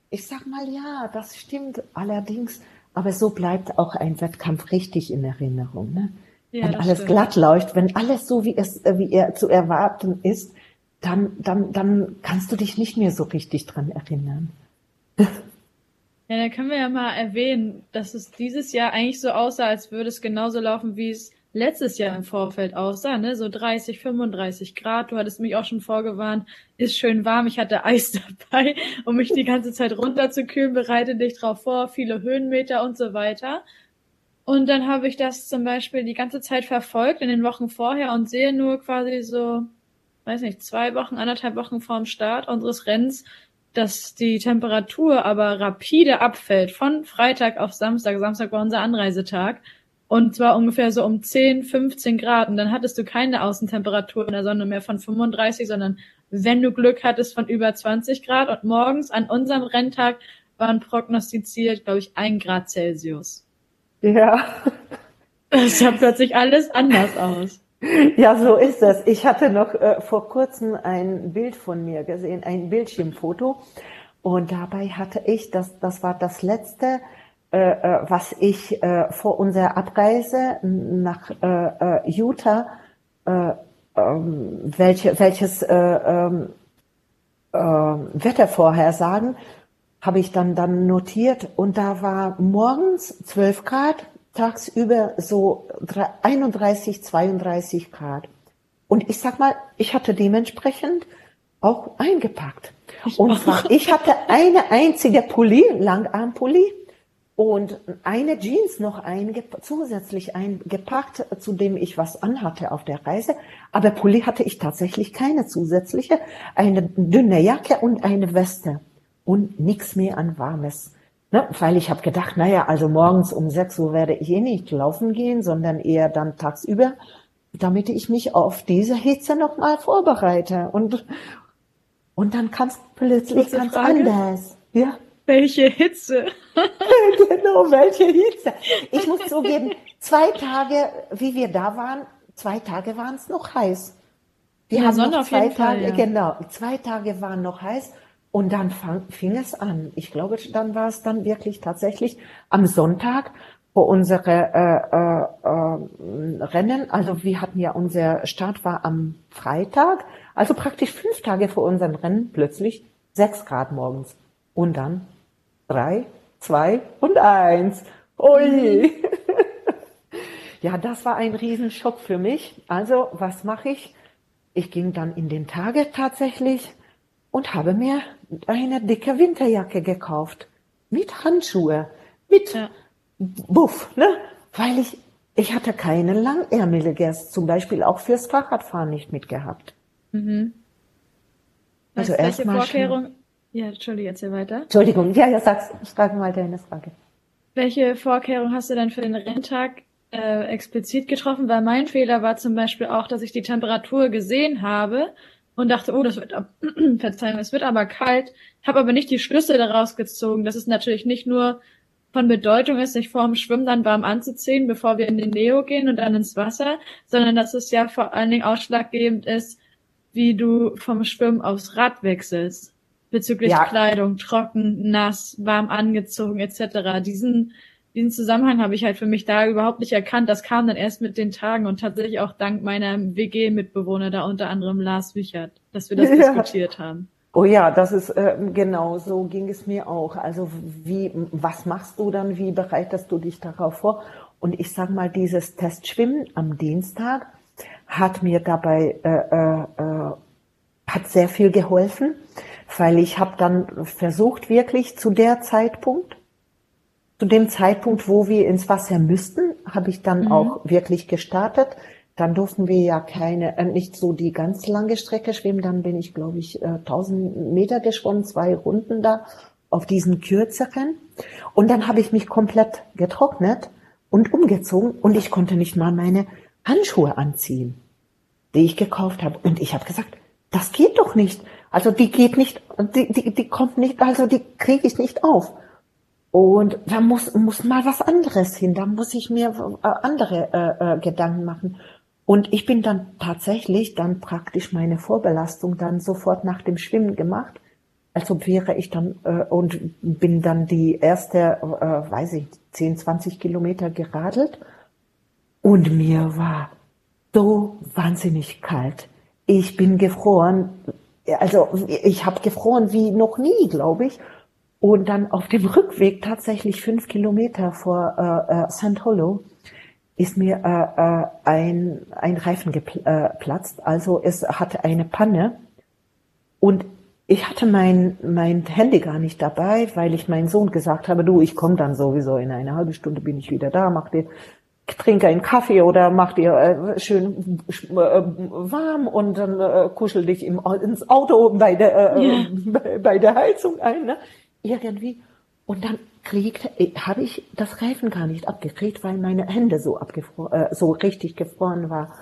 Ich sag mal, ja, das stimmt allerdings. Aber so bleibt auch ein Wettkampf richtig in Erinnerung, ne? Ja, wenn alles stimmt. glatt läuft, wenn alles so wie es, äh, wie er zu erwarten ist, dann, dann, dann kannst du dich nicht mehr so richtig dran erinnern. Ja, da können wir ja mal erwähnen, dass es dieses Jahr eigentlich so aussah, als würde es genauso laufen, wie es letztes Jahr im Vorfeld aussah, ne? So 30, 35 Grad. Du hattest mich auch schon vorgewarnt, ist schön warm. Ich hatte Eis dabei, um mich die ganze Zeit runterzukühlen, bereite dich drauf vor, viele Höhenmeter und so weiter. Und dann habe ich das zum Beispiel die ganze Zeit verfolgt in den Wochen vorher und sehe nur quasi so, weiß nicht, zwei Wochen, anderthalb Wochen vorm Start unseres Rennens, dass die Temperatur aber rapide abfällt von Freitag auf Samstag. Samstag war unser Anreisetag. Und zwar ungefähr so um 10, 15 Grad. Und dann hattest du keine Außentemperatur in der Sonne mehr von 35, sondern wenn du Glück hattest von über 20 Grad. Und morgens an unserem Renntag waren prognostiziert, glaube ich, ein Grad Celsius. Ja. Es sah plötzlich alles anders aus. Ja, so ist das. Ich hatte noch äh, vor kurzem ein Bild von mir gesehen, ein Bildschirmfoto. Und dabei hatte ich, das, das war das letzte, äh, äh was ich äh, vor unserer Abreise nach äh, äh Utah, äh, ähm, welche, welches äh, äh, äh, Wettervorhersagen habe ich dann, dann notiert und da war morgens 12 Grad, tagsüber so 31, 32 Grad. Und ich sag mal, ich hatte dementsprechend auch eingepackt. Und zwar, ich hatte eine einzige Pulli, Langarmpulli und eine Jeans noch einge zusätzlich eingepackt, zu dem ich was anhatte auf der Reise. Aber Pulli hatte ich tatsächlich keine zusätzliche, eine dünne Jacke und eine Weste und nichts mehr an Warmes. Ne? Weil ich habe gedacht, naja, also morgens um 6 Uhr werde ich eh nicht laufen gehen, sondern eher dann tagsüber, damit ich mich auf diese Hitze nochmal vorbereite. Und, und dann kam es plötzlich ganz Frage? anders. Ja. Welche Hitze? genau, welche Hitze. Ich muss zugeben, zwei Tage, wie wir da waren, zwei Tage waren es noch heiß. Wir ja, haben Sonne noch zwei Tage, Fall, ja. genau, zwei Tage waren noch heiß und dann fang, fing es an. Ich glaube, dann war es dann wirklich tatsächlich am Sonntag, wo unsere äh, äh, äh, Rennen, also wir hatten ja unser Start war am Freitag, also praktisch fünf Tage vor unserem Rennen plötzlich sechs Grad morgens und dann drei, zwei und eins. Ui. ja, das war ein Riesenschock für mich. Also was mache ich? Ich ging dann in den Tage tatsächlich und habe mir eine dicke Winterjacke gekauft. Mit Handschuhe, mit ja. Buff, ne? Weil ich, ich hatte keine langärmelige, zum Beispiel auch fürs Fahrradfahren nicht mitgehabt. Mhm. Also erstmal. Vorkehrung? Ja, Entschuldigung, erzähl weiter. Entschuldigung, ja, ja, sag's, frag mal deine Frage. Welche Vorkehrung hast du denn für den Renntag äh, explizit getroffen? Weil mein Fehler war zum Beispiel auch, dass ich die Temperatur gesehen habe und dachte, oh, das wird, Verzeihung, es wird aber kalt, habe aber nicht die Schlüsse daraus gezogen, dass es natürlich nicht nur von Bedeutung ist, sich vor dem Schwimmen dann warm anzuziehen, bevor wir in den Neo gehen und dann ins Wasser, sondern dass es ja vor allen Dingen ausschlaggebend ist, wie du vom Schwimmen aufs Rad wechselst. Bezüglich ja. Kleidung, trocken, nass, warm angezogen etc. Diesen diesen Zusammenhang habe ich halt für mich da überhaupt nicht erkannt. Das kam dann erst mit den Tagen und tatsächlich auch dank meiner WG-Mitbewohner, da unter anderem Lars Wichert, dass wir das ja. diskutiert haben. Oh ja, das ist äh, genau so ging es mir auch. Also wie, was machst du dann? Wie bereitest du dich darauf vor? Und ich sag mal, dieses Testschwimmen am Dienstag hat mir dabei äh, äh, äh hat sehr viel geholfen, weil ich habe dann versucht wirklich zu der Zeitpunkt zu dem Zeitpunkt, wo wir ins Wasser müssten, habe ich dann mhm. auch wirklich gestartet. Dann durften wir ja keine, äh, nicht so die ganz lange Strecke schwimmen. Dann bin ich, glaube ich, äh, 1000 Meter geschwommen, zwei Runden da auf diesen kürzeren. Und dann habe ich mich komplett getrocknet und umgezogen und ich konnte nicht mal meine Handschuhe anziehen. die ich gekauft habe. Und ich habe gesagt, das geht doch nicht. Also die geht nicht, die, die, die kommt nicht, also die kriege ich nicht auf. Und da muss, muss mal was anderes hin, da muss ich mir äh, andere äh, äh, Gedanken machen. Und ich bin dann tatsächlich dann praktisch meine Vorbelastung dann sofort nach dem Schwimmen gemacht, als ob wäre ich dann äh, und bin dann die erste, äh, weiß ich, 10, 20 Kilometer geradelt und mir war so wahnsinnig kalt. Ich bin gefroren, also ich habe gefroren wie noch nie, glaube ich. Und dann auf dem Rückweg, tatsächlich fünf Kilometer vor äh, äh, St. Hollow, ist mir äh, äh, ein, ein Reifen geplatzt. Äh, also es hatte eine Panne. Und ich hatte mein, mein Handy gar nicht dabei, weil ich meinen Sohn gesagt habe, du, ich komme dann sowieso in eine halbe Stunde bin ich wieder da, mach dir, trinke einen Kaffee oder mach dir äh, schön äh, warm und dann äh, kuschel dich im, ins Auto bei der, äh, yeah. bei, bei der Heizung ein. Ne? Irgendwie. Und dann äh, habe ich das Reifen gar nicht abgekriegt, weil meine Hände so abgefroren, äh, so richtig gefroren war.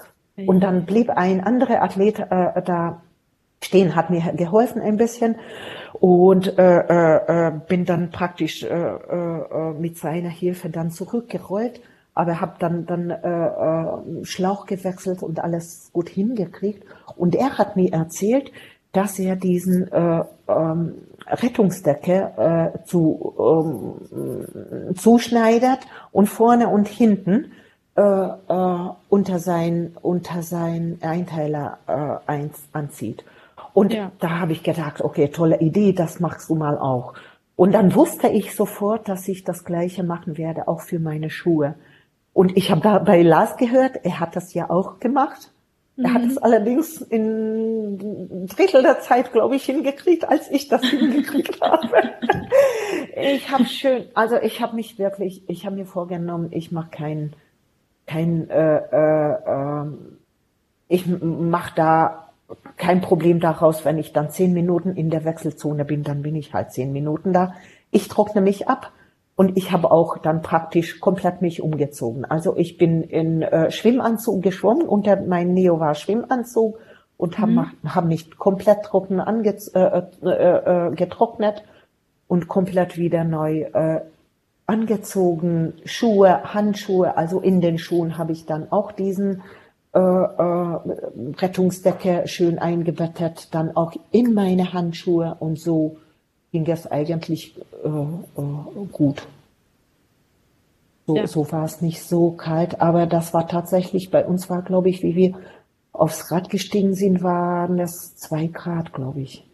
Und dann blieb ein anderer Athlet äh, da stehen, hat mir geholfen ein bisschen und äh, äh, äh bin dann praktisch äh, äh, mit seiner Hilfe dann zurückgerollt, aber habe dann dann äh, äh, Schlauch gewechselt und alles gut hingekriegt. Und er hat mir erzählt, dass er diesen äh, ähm, Rettungsdecke äh, zu, ähm, zuschneidert und vorne und hinten äh, äh, unter sein unter sein Einteiler äh, ein, anzieht. Und ja. da habe ich gedacht, okay, tolle Idee, das machst du mal auch. Und dann wusste ich sofort, dass ich das Gleiche machen werde, auch für meine Schuhe. Und ich habe da bei Lars gehört, er hat das ja auch gemacht. Er hat mhm. es allerdings in Drittel der Zeit, glaube ich, hingekriegt, als ich das hingekriegt habe. ich habe schön, also ich habe mich wirklich, ich habe mir vorgenommen, ich mache kein, kein, äh, äh, äh, ich mache da kein Problem daraus, wenn ich dann zehn Minuten in der Wechselzone bin, dann bin ich halt zehn Minuten da. Ich trockne mich ab. Und ich habe auch dann praktisch komplett mich umgezogen. Also ich bin in äh, Schwimmanzug geschwommen, unter mein Neo war Schwimmanzug und habe mhm. hab mich komplett trocken ange äh, äh, äh, getrocknet und komplett wieder neu äh, angezogen. Schuhe, Handschuhe, also in den Schuhen habe ich dann auch diesen äh, äh, Rettungsdecke schön eingebettet, dann auch in meine Handschuhe und so ging es eigentlich äh, äh, gut. So, ja. so war es nicht so kalt, aber das war tatsächlich, bei uns war, glaube ich, wie wir aufs Rad gestiegen sind, waren das zwei Grad, glaube ich.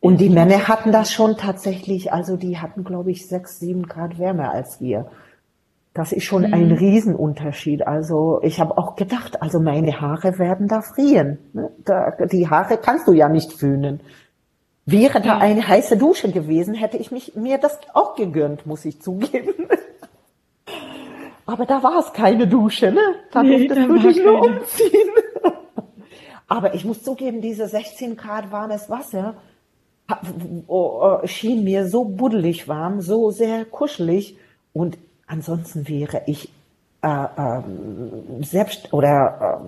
Und die Männer hatten das schon tatsächlich, also die hatten, glaube ich, sechs, sieben Grad wärmer als wir. Das ist schon mhm. ein Riesenunterschied. Also ich habe auch gedacht, also meine Haare werden da frieren. Ne? Da, die Haare kannst du ja nicht föhnen. Wäre da eine heiße Dusche gewesen, hätte ich mich, mir das auch gegönnt, muss ich zugeben. Aber da war es keine Dusche, ne? Da nee, durftest du dich nur umziehen. Aber ich muss zugeben, diese 16 Grad warmes Wasser oh, oh, schien mir so buddelig warm, so sehr kuschelig. Und ansonsten wäre ich äh, äh, selbst oder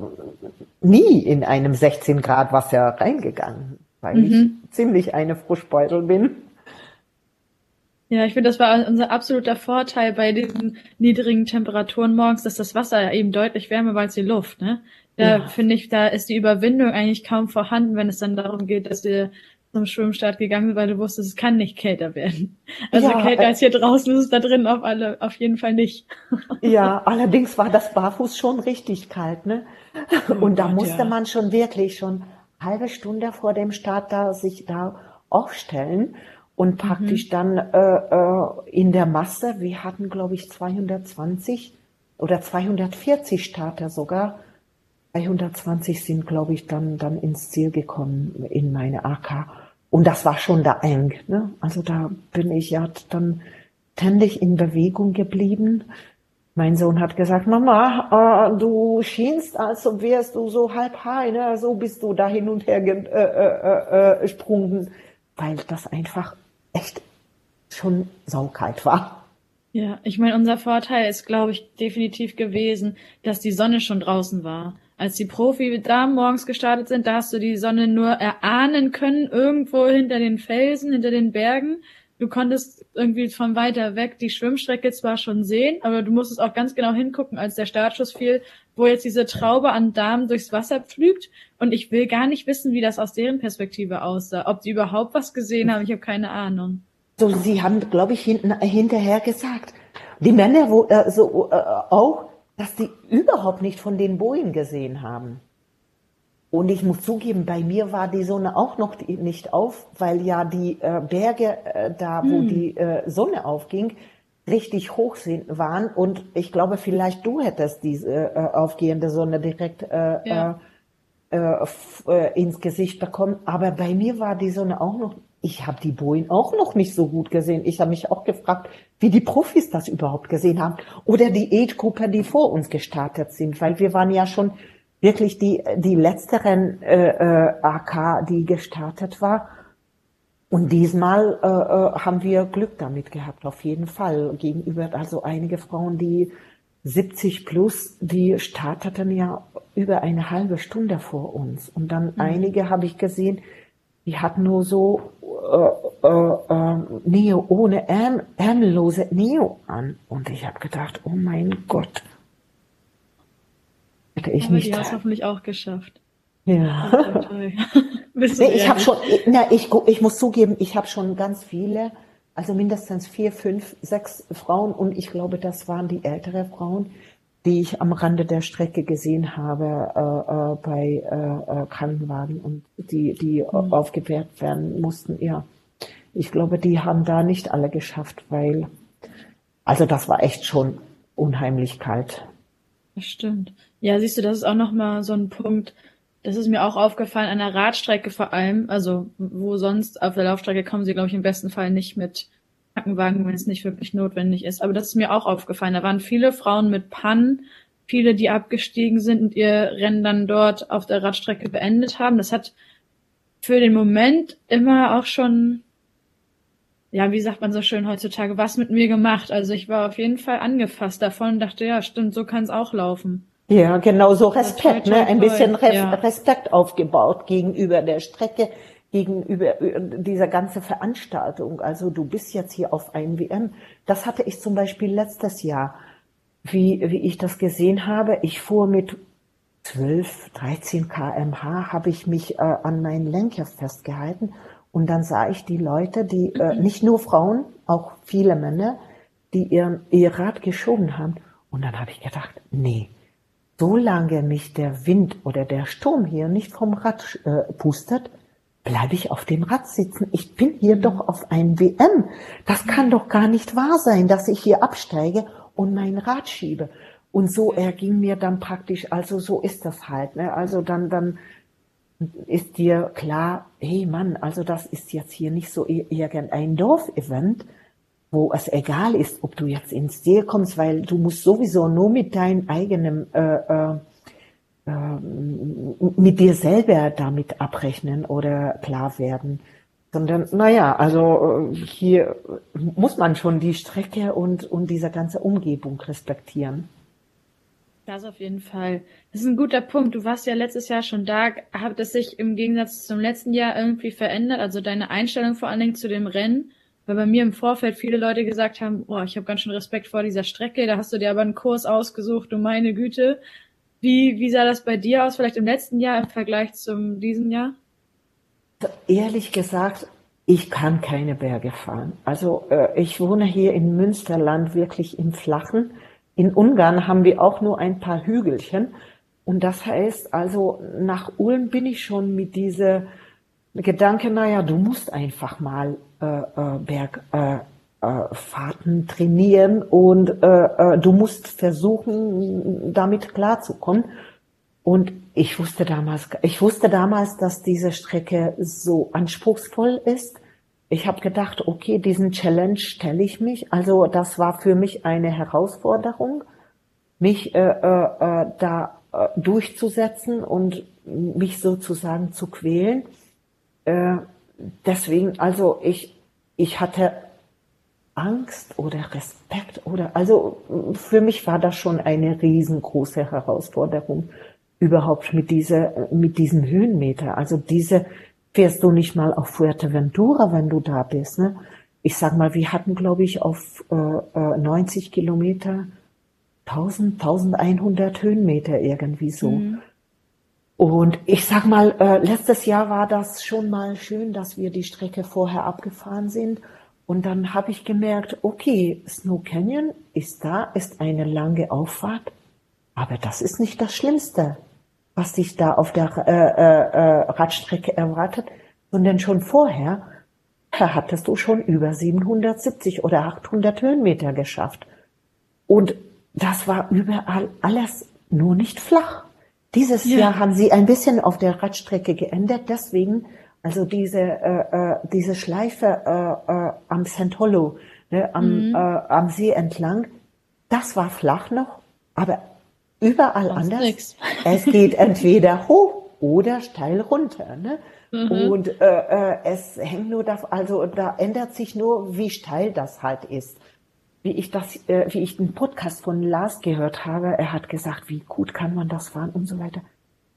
äh, nie in einem 16 Grad Wasser reingegangen weil mhm. ich ziemlich eine Frischbeutel bin. Ja, ich finde, das war unser absoluter Vorteil bei diesen niedrigen Temperaturen morgens, dass das Wasser eben deutlich wärmer war als die Luft. Ne? Da ja. finde ich, da ist die Überwindung eigentlich kaum vorhanden, wenn es dann darum geht, dass wir zum Schwimmstart gegangen sind, weil du wusstest, es kann nicht kälter werden. Also ja, kälter äh, als hier draußen ist es da drin auf alle, auf jeden Fall nicht. Ja, allerdings war das Barfuß schon richtig kalt, ne? Oh Und da Gott, musste ja. man schon wirklich schon halbe Stunde vor dem Start da sich da aufstellen und mhm. praktisch mhm. dann äh, äh, in der Masse, wir hatten glaube ich 220 oder 240 Starter sogar, 220 sind glaube ich dann dann ins Ziel gekommen in meine AK und das war schon da eng, ne? Also da bin ich ja dann ständig in Bewegung geblieben mein Sohn hat gesagt, Mama, äh, du schienst, als wärst du so halb high, ne? so bist du da hin und her gesprungen, äh, äh, äh, weil das einfach echt schon saukalt war. Ja, ich meine, unser Vorteil ist, glaube ich, definitiv gewesen, dass die Sonne schon draußen war. Als die Profi-Damen morgens gestartet sind, da hast du die Sonne nur erahnen können, irgendwo hinter den Felsen, hinter den Bergen. Du konntest irgendwie von weiter weg die Schwimmstrecke zwar schon sehen, aber du musstest auch ganz genau hingucken, als der Startschuss fiel, wo jetzt diese Traube an Damen durchs Wasser pflügt. Und ich will gar nicht wissen, wie das aus deren Perspektive aussah. Ob die überhaupt was gesehen haben, ich habe keine Ahnung. So, sie haben, glaube ich, hinten, hinterher gesagt, die Männer wo, äh, so, äh, auch, dass die überhaupt nicht von den Bojen gesehen haben. Und ich muss zugeben, bei mir war die Sonne auch noch nicht auf, weil ja die äh, Berge äh, da, wo hm. die äh, Sonne aufging, richtig hoch sind, waren. Und ich glaube, vielleicht du hättest diese äh, aufgehende Sonne direkt äh, ja. äh, ins Gesicht bekommen. Aber bei mir war die Sonne auch noch ich habe die Bojen auch noch nicht so gut gesehen. Ich habe mich auch gefragt, wie die Profis das überhaupt gesehen haben. Oder die Age-Gruppe, die vor uns gestartet sind, weil wir waren ja schon wirklich die, die letzteren äh, äh, AK, die gestartet war. Und diesmal äh, äh, haben wir Glück damit gehabt, auf jeden Fall. Gegenüber also einige Frauen, die 70 plus, die starteten ja über eine halbe Stunde vor uns. Und dann mhm. einige habe ich gesehen, die hatten nur so äh, äh, äh, Neo ohne Ärm, ärmellose Neo an. Und ich habe gedacht, oh mein Gott. Hätte ich Aber nicht. Die hast hoffentlich auch geschafft. Ja. nee, ich habe schon, na, ich, ich muss zugeben, ich habe schon ganz viele, also mindestens vier, fünf, sechs Frauen und ich glaube, das waren die ältere Frauen, die ich am Rande der Strecke gesehen habe äh, äh, bei äh, äh, Krankenwagen und die, die mhm. aufgewehrt werden mussten. Ja, ich glaube, die haben da nicht alle geschafft, weil also das war echt schon unheimlich kalt. Das stimmt. Ja, siehst du, das ist auch nochmal so ein Punkt. Das ist mir auch aufgefallen an der Radstrecke vor allem. Also wo sonst auf der Laufstrecke kommen sie, glaube ich, im besten Fall nicht mit Krankenwagen, wenn es nicht wirklich notwendig ist. Aber das ist mir auch aufgefallen. Da waren viele Frauen mit Pannen, viele, die abgestiegen sind und ihr Rennen dann dort auf der Radstrecke beendet haben. Das hat für den Moment immer auch schon, ja, wie sagt man so schön heutzutage, was mit mir gemacht. Also ich war auf jeden Fall angefasst davon und dachte, ja, stimmt, so kann es auch laufen. Ja, genau so Respekt, ne? Ein bisschen Re ja. Respekt aufgebaut gegenüber der Strecke, gegenüber äh, dieser ganze Veranstaltung. Also du bist jetzt hier auf einem WM. Das hatte ich zum Beispiel letztes Jahr, wie, wie ich das gesehen habe. Ich fuhr mit 12, 13 kmh, habe ich mich äh, an meinen Lenker festgehalten und dann sah ich die Leute, die äh, nicht nur Frauen, auch viele Männer, die ihren, ihr Rad geschoben haben. Und dann habe ich gedacht, nee, solange mich der Wind oder der Sturm hier nicht vom Rad äh, pustet, bleibe ich auf dem Rad sitzen. Ich bin hier doch auf einem WM. Das kann doch gar nicht wahr sein, dass ich hier absteige und mein Rad schiebe. Und so erging mir dann praktisch, also so ist das halt. Ne? Also dann, dann ist dir klar, hey Mann, also das ist jetzt hier nicht so irgendein Dorfevent, wo es egal ist, ob du jetzt ins Ziel kommst, weil du musst sowieso nur mit deinem eigenen äh, äh, ähm, mit dir selber damit abrechnen oder klar werden. Sondern, naja, also äh, hier muss man schon die Strecke und, und diese ganze Umgebung respektieren. Das auf jeden Fall. Das ist ein guter Punkt. Du warst ja letztes Jahr schon da. Hat es sich im Gegensatz zum letzten Jahr irgendwie verändert? Also deine Einstellung vor allen Dingen zu dem Rennen? Weil bei mir im Vorfeld viele Leute gesagt haben, oh, ich habe ganz schön Respekt vor dieser Strecke. Da hast du dir aber einen Kurs ausgesucht, du meine Güte. Wie, wie sah das bei dir aus, vielleicht im letzten Jahr im Vergleich zum diesem Jahr? Ehrlich gesagt, ich kann keine Berge fahren. Also äh, ich wohne hier in Münsterland wirklich im Flachen. In Ungarn haben wir auch nur ein paar Hügelchen. Und das heißt, also nach Ulm bin ich schon mit dieser Gedanke, naja, du musst einfach mal äh, äh, Berg, äh, äh, trainieren und äh, äh, du musst versuchen, damit klarzukommen. Und ich wusste damals, ich wusste damals, dass diese Strecke so anspruchsvoll ist. Ich habe gedacht, okay, diesen Challenge stelle ich mich. Also das war für mich eine Herausforderung, mich äh, äh, äh da äh, durchzusetzen und mich sozusagen zu quälen. Äh, deswegen, also ich, ich hatte Angst oder Respekt oder, also für mich war das schon eine riesengroße Herausforderung überhaupt mit dieser, mit diesem Höhenmeter. Also diese fährst du nicht mal auf Fuerteventura, wenn du da bist, ne? Ich sag mal, wir hatten, glaube ich, auf äh, 90 äh, Kilometer 1000, 1100 Höhenmeter irgendwie so. Mhm. Und ich sag mal, äh, letztes Jahr war das schon mal schön, dass wir die Strecke vorher abgefahren sind. Und dann habe ich gemerkt, okay, Snow Canyon ist da, ist eine lange Auffahrt, aber das ist nicht das Schlimmste, was dich da auf der äh, äh, äh Radstrecke erwartet, sondern schon vorher hattest du schon über 770 oder 800 Höhenmeter geschafft. Und das war überall alles nur nicht flach. Dieses ja. Jahr haben sie ein bisschen auf der Radstrecke geändert, deswegen also diese äh, äh, diese Schleife äh, äh, am St. Hollow, ne, am, mhm. äh, am See entlang, das war flach noch, aber überall das anders. Es geht entweder hoch oder steil runter. Ne? Mhm. Und äh, äh, es hängt nur da, also da ändert sich nur, wie steil das halt ist. Wie ich das, äh, wie ich den Podcast von Lars gehört habe, er hat gesagt, wie gut kann man das fahren und so weiter.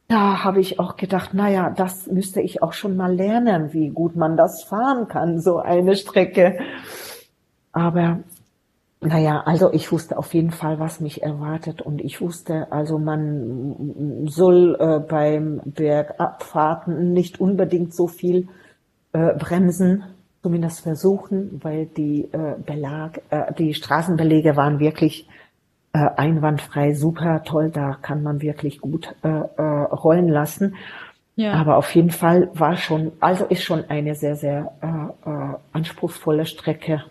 Da habe ich auch gedacht, naja, das müsste ich auch schon mal lernen, wie gut man das fahren kann, so eine Strecke. Aber naja, also ich wusste auf jeden Fall, was mich erwartet und ich wusste, also man soll äh, beim Bergabfahrten nicht unbedingt so viel äh, bremsen, zumindest versuchen, weil die äh, Belag, äh, die Straßenbelege waren wirklich äh, einwandfrei, super toll, da kann man wirklich gut äh, äh, rollen lassen. Ja. Aber auf jeden Fall war schon, also ist schon eine sehr, sehr äh, äh, anspruchsvolle Strecke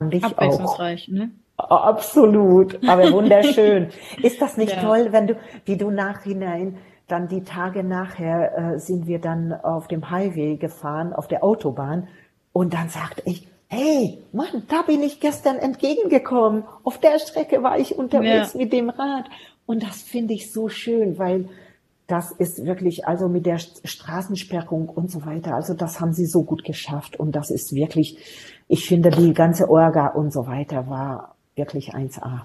dich Abwechslungsreich, auch. ne? Absolut, aber wunderschön. Ist das nicht ja. toll, wenn du, wie du nachhinein, dann die Tage nachher äh, sind wir dann auf dem Highway gefahren, auf der Autobahn, und dann sagte ich, hey, Mann, da bin ich gestern entgegengekommen. Auf der Strecke war ich unterwegs ja. mit dem Rad. Und das finde ich so schön, weil das ist wirklich, also mit der Straßensperrung und so weiter, also das haben sie so gut geschafft. Und das ist wirklich, ich finde, die ganze Orga und so weiter war wirklich 1A.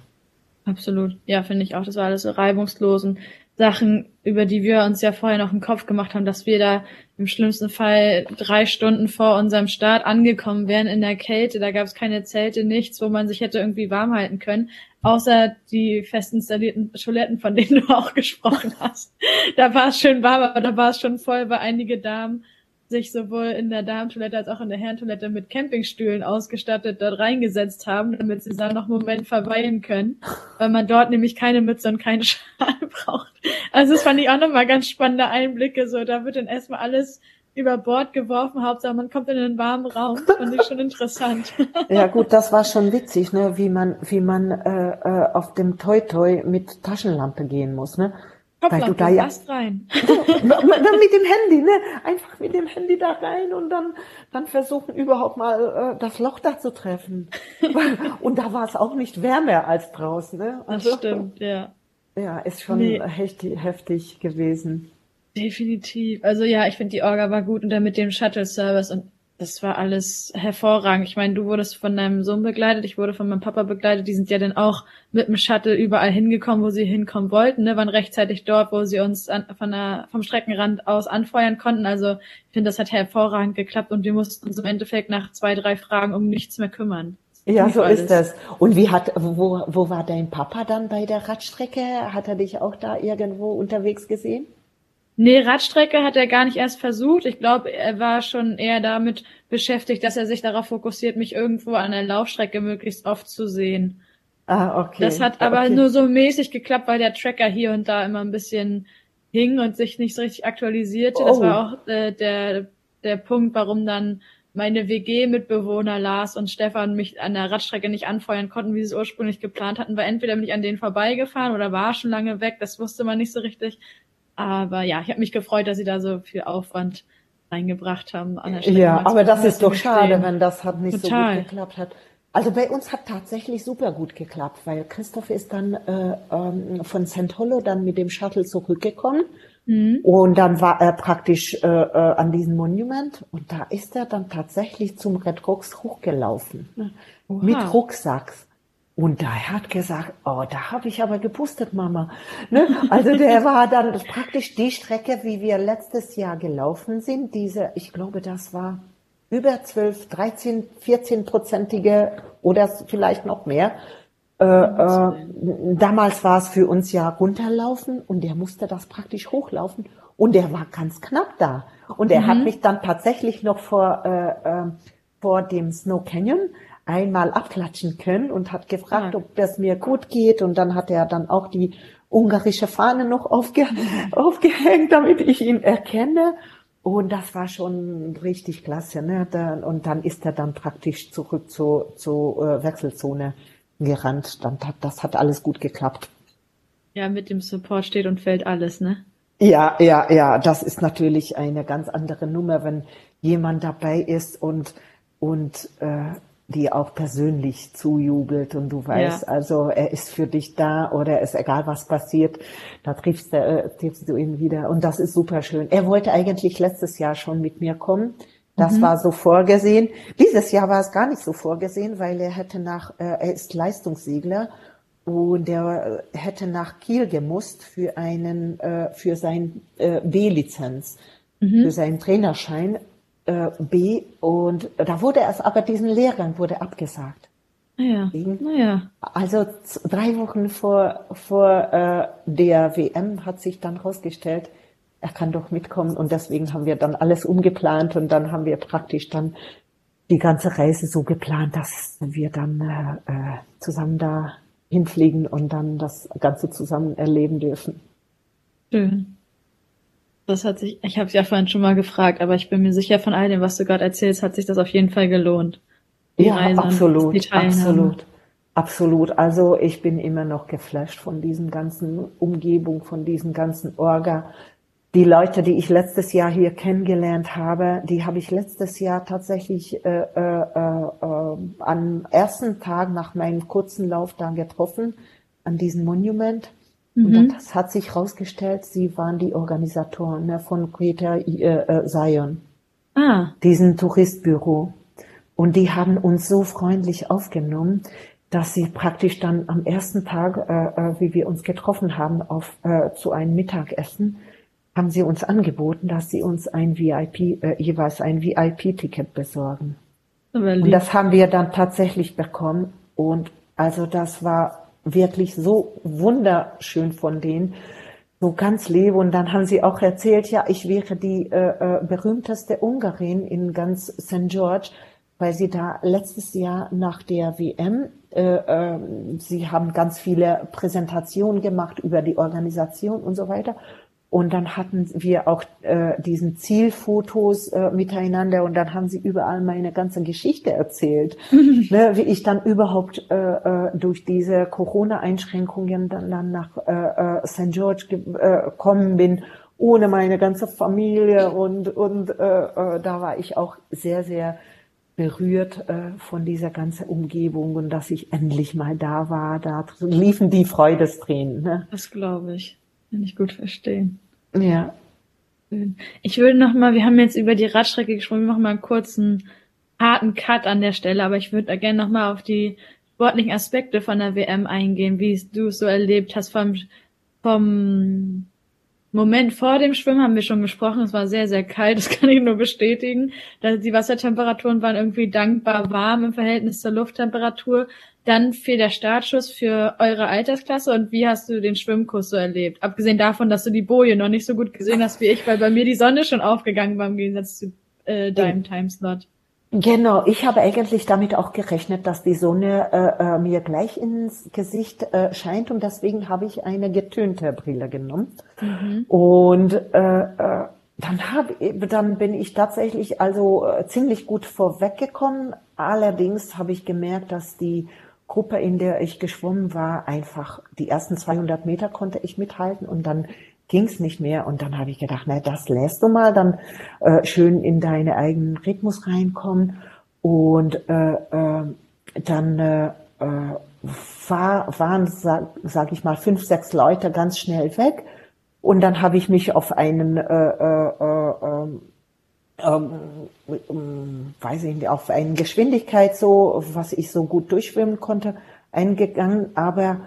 Absolut. Ja, finde ich auch. Das war alles so reibungslos und Sachen, über die wir uns ja vorher noch im Kopf gemacht haben, dass wir da im schlimmsten Fall drei Stunden vor unserem Start angekommen wären in der Kälte. Da gab es keine Zelte, nichts, wo man sich hätte irgendwie warm halten können, außer die fest installierten Toiletten, von denen du auch gesprochen hast. Da war es schön warm, aber da war es schon voll, weil einige Damen sich sowohl in der Damentoilette als auch in der Herrentoilette mit Campingstühlen ausgestattet dort reingesetzt haben, damit sie dann noch einen Moment verweilen können, weil man dort nämlich keine Mütze und keine Schal braucht. Also das fand ich auch nochmal ganz spannende Einblicke. So, da wird dann erstmal alles über Bord geworfen, Hauptsache man kommt in einen warmen Raum. Das fand ich schon interessant. Ja gut, das war schon witzig, ne, wie man, wie man äh, äh, auf dem Toi Toi mit Taschenlampe gehen muss, ne? Weil du da ja rein. mit dem Handy, ne? Einfach mit dem Handy da rein und dann, dann versuchen überhaupt mal äh, das Loch da zu treffen. und da war es auch nicht wärmer als draußen, ne? Also, das stimmt, ja. Ja, ist schon nee. heftig, heftig gewesen. Definitiv. Also ja, ich finde die Orga war gut und dann mit dem Shuttle-Service und das war alles hervorragend. Ich meine, du wurdest von deinem Sohn begleitet, ich wurde von meinem Papa begleitet. Die sind ja dann auch mit dem Shuttle überall hingekommen, wo sie hinkommen wollten, ne? waren rechtzeitig dort, wo sie uns an, von der, vom Streckenrand aus anfeuern konnten. Also ich finde, das hat hervorragend geklappt und wir mussten uns im Endeffekt nach zwei, drei Fragen um nichts mehr kümmern. Ja, so alles. ist das. Und wie hat, wo, wo war dein Papa dann bei der Radstrecke? Hat er dich auch da irgendwo unterwegs gesehen? Nee, Radstrecke hat er gar nicht erst versucht. Ich glaube, er war schon eher damit beschäftigt, dass er sich darauf fokussiert, mich irgendwo an der Laufstrecke möglichst oft zu sehen. Ah, okay. Das hat aber okay. nur so mäßig geklappt, weil der Tracker hier und da immer ein bisschen hing und sich nicht so richtig aktualisierte. Oh. Das war auch äh, der, der Punkt, warum dann meine WG-Mitbewohner Lars und Stefan mich an der Radstrecke nicht anfeuern konnten, wie sie es ursprünglich geplant hatten, weil entweder bin ich an denen vorbeigefahren oder war schon lange weg. Das wusste man nicht so richtig. Aber ja, ich habe mich gefreut, dass sie da so viel Aufwand reingebracht haben an der Stelle. Ja, aber das ist doch schade, wenn das hat nicht Total. so gut geklappt hat. Also bei uns hat tatsächlich super gut geklappt, weil Christoph ist dann äh, ähm, von St. Hollow dann mit dem Shuttle zurückgekommen Mhm. Und dann war er praktisch äh, äh, an diesem Monument und da ist er dann tatsächlich zum Red Rocks hochgelaufen. Ne? Mit Rucksack. Und da hat gesagt, oh, da habe ich aber gepustet, Mama. Ne? Also der war dann praktisch die Strecke, wie wir letztes Jahr gelaufen sind. Diese, ich glaube, das war über 12, 13, 14 prozentige oder vielleicht noch mehr. Äh, äh, damals war es für uns ja runterlaufen und der musste das praktisch hochlaufen und der war ganz knapp da. Und er mhm. hat mich dann tatsächlich noch vor, äh, äh, vor dem Snow Canyon einmal abklatschen können und hat gefragt, ja. ob das mir gut geht. Und dann hat er dann auch die ungarische Fahne noch aufge aufgehängt, damit ich ihn erkenne. Und das war schon richtig klasse. Ne? Und dann ist er dann praktisch zurück zur, zur äh, Wechselzone gerannt. Dann hat, das hat alles gut geklappt. Ja, mit dem Support steht und fällt alles, ne? Ja, ja, ja. Das ist natürlich eine ganz andere Nummer, wenn jemand dabei ist und und äh, die auch persönlich zujubelt und du weißt, ja. also er ist für dich da oder ist egal was passiert, da triffst du, äh, triffst du ihn wieder und das ist super schön. Er wollte eigentlich letztes Jahr schon mit mir kommen. Das mhm. war so vorgesehen. Dieses Jahr war es gar nicht so vorgesehen, weil er hätte nach, äh, er ist Leistungssegler und er hätte nach Kiel gemusst für einen, äh, für sein äh, B-Lizenz, mhm. für seinen Trainerschein äh, B und da wurde es aber diesen Lehrgang wurde abgesagt. Naja, naja. Also drei Wochen vor, vor äh, der WM hat sich dann herausgestellt, er kann doch mitkommen und deswegen haben wir dann alles umgeplant und dann haben wir praktisch dann die ganze Reise so geplant, dass wir dann äh, äh zusammen da hinfliegen und dann das Ganze zusammen erleben dürfen. Schön. Das hat sich, ich habe es ja vorhin schon mal gefragt, aber ich bin mir sicher, von all dem, was du gerade erzählst, hat sich das auf jeden Fall gelohnt. Ja, Reise absolut, absolut, absolut. Also ich bin immer noch geflasht von diesen ganzen Umgebung, von diesen ganzen Orga. Die Leute, die ich letztes Jahr hier kennengelernt habe, die habe ich letztes Jahr tatsächlich äh, äh, äh, am ersten Tag nach meinem kurzen Lauf da getroffen, an diesem Monument. Mhm. Und das hat sich herausgestellt, sie waren die Organisatoren ne, von Greta äh, äh, Zion, ah. diesen Touristbüro. Und die haben uns so freundlich aufgenommen, dass sie praktisch dann am ersten Tag, äh, äh, wie wir uns getroffen haben, auf äh, zu einem Mittagessen, haben sie uns angeboten, dass sie uns ein VIP, äh, jeweils ein VIP-Ticket besorgen. Und das haben wir dann tatsächlich bekommen. Und also das war wirklich so wunderschön von denen, so ganz lieb. Und dann haben sie auch erzählt, ja, ich wäre die äh, äh, berühmteste Ungarin in ganz St. George, weil sie da letztes Jahr nach der WM, äh, äh, sie haben ganz viele Präsentationen gemacht über die Organisation und so weiter. Und dann hatten wir auch äh, diesen Zielfotos äh, miteinander und dann haben sie überall meine ganze Geschichte erzählt, ne, wie ich dann überhaupt äh, äh, durch diese Corona-Einschränkungen dann, dann nach äh, äh, St. George äh, gekommen bin, ohne meine ganze Familie und, und äh, äh, da war ich auch sehr, sehr berührt äh, von dieser ganzen Umgebung und dass ich endlich mal da war. Da liefen die Freudestränen. Ne? Das glaube ich. Kann ich gut verstehen. Ja. Ich würde noch mal, wir haben jetzt über die Radstrecke gesprochen, wir machen mal einen kurzen harten Cut an der Stelle, aber ich würde gerne noch mal auf die sportlichen Aspekte von der WM eingehen, wie du es so erlebt hast vom, vom Moment vor dem Schwimmen haben wir schon gesprochen. Es war sehr, sehr kalt. Das kann ich nur bestätigen. Die Wassertemperaturen waren irgendwie dankbar warm im Verhältnis zur Lufttemperatur. Dann fiel der Startschuss für eure Altersklasse und wie hast du den Schwimmkurs so erlebt? Abgesehen davon, dass du die Boje noch nicht so gut gesehen hast wie ich, weil bei mir die Sonne schon aufgegangen war im Gegensatz zu äh, deinem ja. Timeslot. Genau, ich habe eigentlich damit auch gerechnet, dass die Sonne äh, äh, mir gleich ins Gesicht äh, scheint und deswegen habe ich eine getönte Brille genommen. Mhm. Und äh, äh, dann, hab, dann bin ich tatsächlich also äh, ziemlich gut vorweggekommen. Allerdings habe ich gemerkt, dass die Gruppe, in der ich geschwommen war, einfach die ersten 200 Meter konnte ich mithalten und dann ging's nicht mehr. Und dann habe ich gedacht, na, das lässt du mal, dann äh, schön in deinen eigenen Rhythmus reinkommen. Und äh, äh, dann äh, äh war, waren, sag, sag ich mal, fünf, sechs Leute ganz schnell weg. Und dann habe ich mich auf einen, äh, äh, äh, ähm, ähm, weiß ich nicht, auf eine Geschwindigkeit so, was ich so gut durchschwimmen konnte, eingegangen. Aber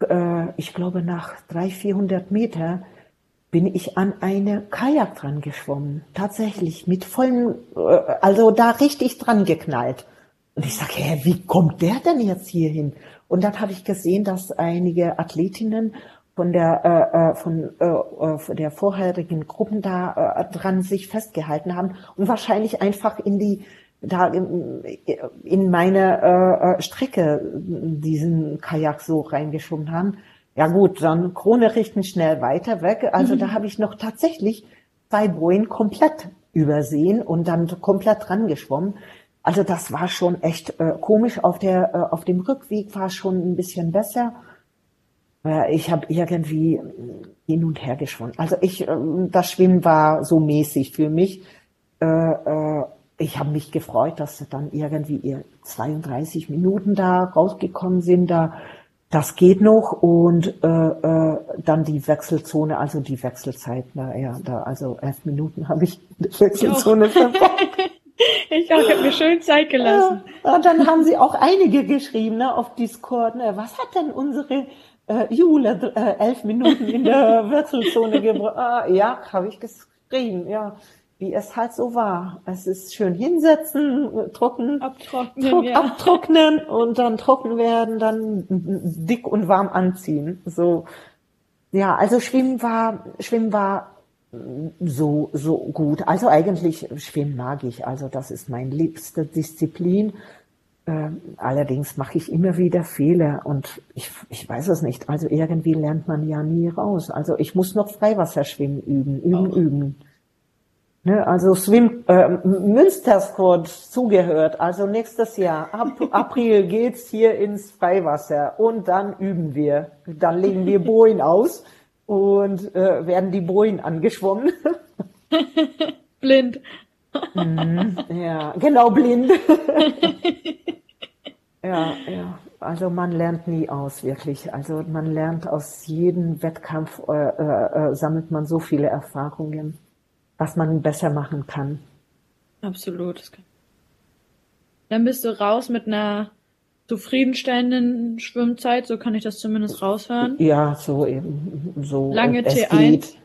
äh, ich glaube, nach 300, 400 Meter bin ich an eine Kajak dran geschwommen. Tatsächlich, mit vollen, äh, also da richtig dran geknallt. Und ich sage, wie kommt der denn jetzt hier hin? Und dann habe ich gesehen, dass einige Athletinnen von der äh, äh von äh, äh, der vorherigen Gruppen da äh, dran sich festgehalten haben und wahrscheinlich einfach in die da in, in meine äh, äh Strecke diesen Kajak so reingeschoben haben. Ja gut, dann Krone richten schnell weiter weg. Also mhm. da habe ich noch tatsächlich zwei Bojen komplett übersehen und dann komplett dran geschwommen. Also das war schon echt äh, komisch. Auf der äh, auf dem Rückweg war es schon ein bisschen besser. Äh, ich habe irgendwie hin und her geschwommen. Also ich, äh, das Schwimmen war so mäßig für mich. Äh, ich habe mich gefreut, dass dann irgendwie ihr 32 Minuten da rausgekommen sind. Da das geht noch und dann die Wechselzone, also die Wechselzeit, na ja, da also elf Minuten habe ich in der Wechselzone verbracht. ich auch, habe mir schön Zeit gelassen. Ja, dann haben sie auch einige geschrieben ne, auf Discord. Ne, was hat denn unsere äh, Jule äh, elf Minuten in der Wechselzone gebracht? Ah, ja, habe ich geschrieben, ja wie es halt so war. Es ist schön hinsetzen, trocken, abtrocknen, trock, ja. abtrocknen und dann trocken werden, dann dick und warm anziehen. So, ja, also Schwimmen war, Schwimmen war so, so gut. Also eigentlich Schwimmen mag ich. Also das ist meine liebste Disziplin. Ähm, allerdings mache ich immer wieder Fehler und ich, ich weiß es nicht. Also irgendwie lernt man ja nie raus. Also ich muss noch Freiwasserschwimmen üben, üben, Auch. üben. Ne, also Swim, äh, Münstersport zugehört. Also nächstes Jahr, ab April geht's hier ins Freiwasser und dann üben wir. Dann legen wir Bojen aus und äh, werden die Bojen angeschwommen. blind. Mhm, ja, genau blind. ja, ja. Also man lernt nie aus, wirklich. Also man lernt aus jedem Wettkampf, äh, äh, äh sammelt man so viele Erfahrungen was man besser machen kann. Absolut. Dann bist du raus mit einer zufriedenstellenden Schwimmzeit, so kann ich das zumindest raushören. Ja, so eben. So. Lange es T1. Geht.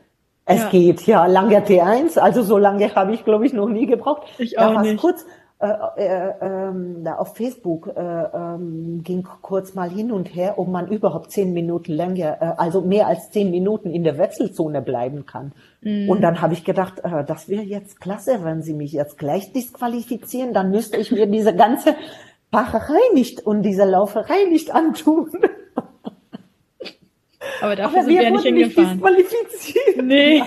Es ja. geht, ja, lange T1. Also so lange habe ich, glaube ich, noch nie gebraucht. Ich auch nicht. kurz, äh, äh, da auf Facebook äh, ähm, ging kurz mal hin und her, ob man überhaupt zehn Minuten länger, äh, also mehr als zehn Minuten in der Wechselzone bleiben kann. Mhm. Und dann habe ich gedacht, äh, das wäre jetzt klasse, wenn Sie mich jetzt gleich disqualifizieren, dann müsste ich mir diese ganze Facherei nicht und diese Lauferei nicht antun. Aber dafür Aber sind wir ja nicht hingefahren. Nicht nee.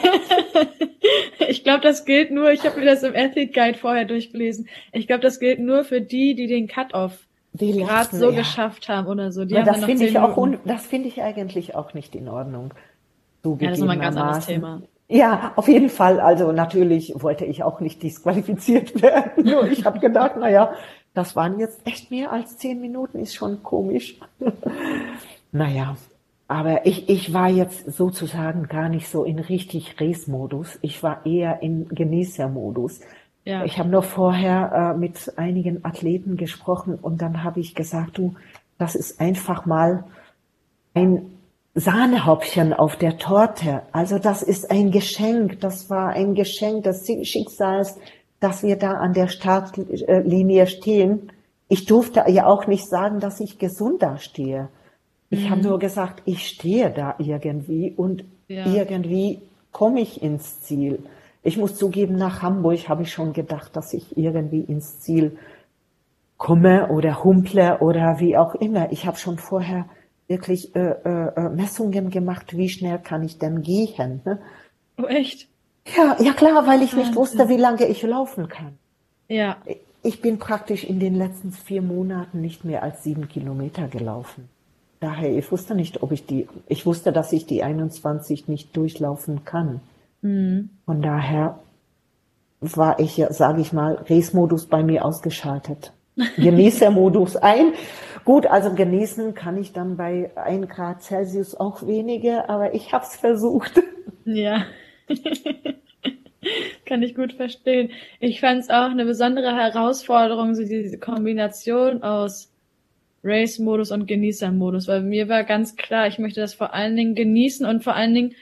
ich glaube, das gilt nur, ich habe mir das im Athlete Guide vorher durchgelesen. Ich glaube, das gilt nur für die, die den Cut-Off gerade so ja. geschafft haben oder so. Die ja, das finde ich auch, das finde ich eigentlich auch nicht in Ordnung. So ja, das ist mal ein ganz anderes Thema. Ja, auf jeden Fall. Also natürlich wollte ich auch nicht disqualifiziert werden. Nur ich habe gedacht, na ja, das waren jetzt echt mehr als zehn Minuten, ist schon komisch. naja, aber ich, ich war jetzt sozusagen gar nicht so in richtig Race-Modus. Ich war eher in Genießer-Modus. Ja. Ich habe noch vorher äh, mit einigen Athleten gesprochen und dann habe ich gesagt, du, das ist einfach mal ein Sahnehäubchen auf der Torte. Also das ist ein Geschenk. Das war ein Geschenk des Schicksals, dass wir da an der Startlinie stehen. Ich durfte ja auch nicht sagen, dass ich gesund dastehe. Ich habe nur gesagt, ich stehe da irgendwie und ja. irgendwie komme ich ins Ziel. Ich muss zugeben, nach Hamburg habe ich schon gedacht, dass ich irgendwie ins Ziel komme oder humple oder wie auch immer. Ich habe schon vorher wirklich äh, äh, äh, Messungen gemacht, wie schnell kann ich denn gehen. Ne? Oh, echt? Ja, ja klar, weil ich nicht wusste, wie lange ich laufen kann. Ja. Ich bin praktisch in den letzten vier Monaten nicht mehr als sieben Kilometer gelaufen. Daher, ich wusste nicht, ob ich die, ich wusste, dass ich die 21 nicht durchlaufen kann. Mhm. Von daher war ich ja, sage ich mal, Race-Modus bei mir ausgeschaltet. Genießer-Modus ein. Gut, also genießen kann ich dann bei 1 Grad Celsius auch weniger, aber ich habe es versucht. Ja. Kann ich gut verstehen. Ich fand es auch eine besondere Herausforderung, so diese Kombination aus Race-Modus und Genießer-Modus, weil mir war ganz klar, ich möchte das vor allen Dingen genießen und vor allen Dingen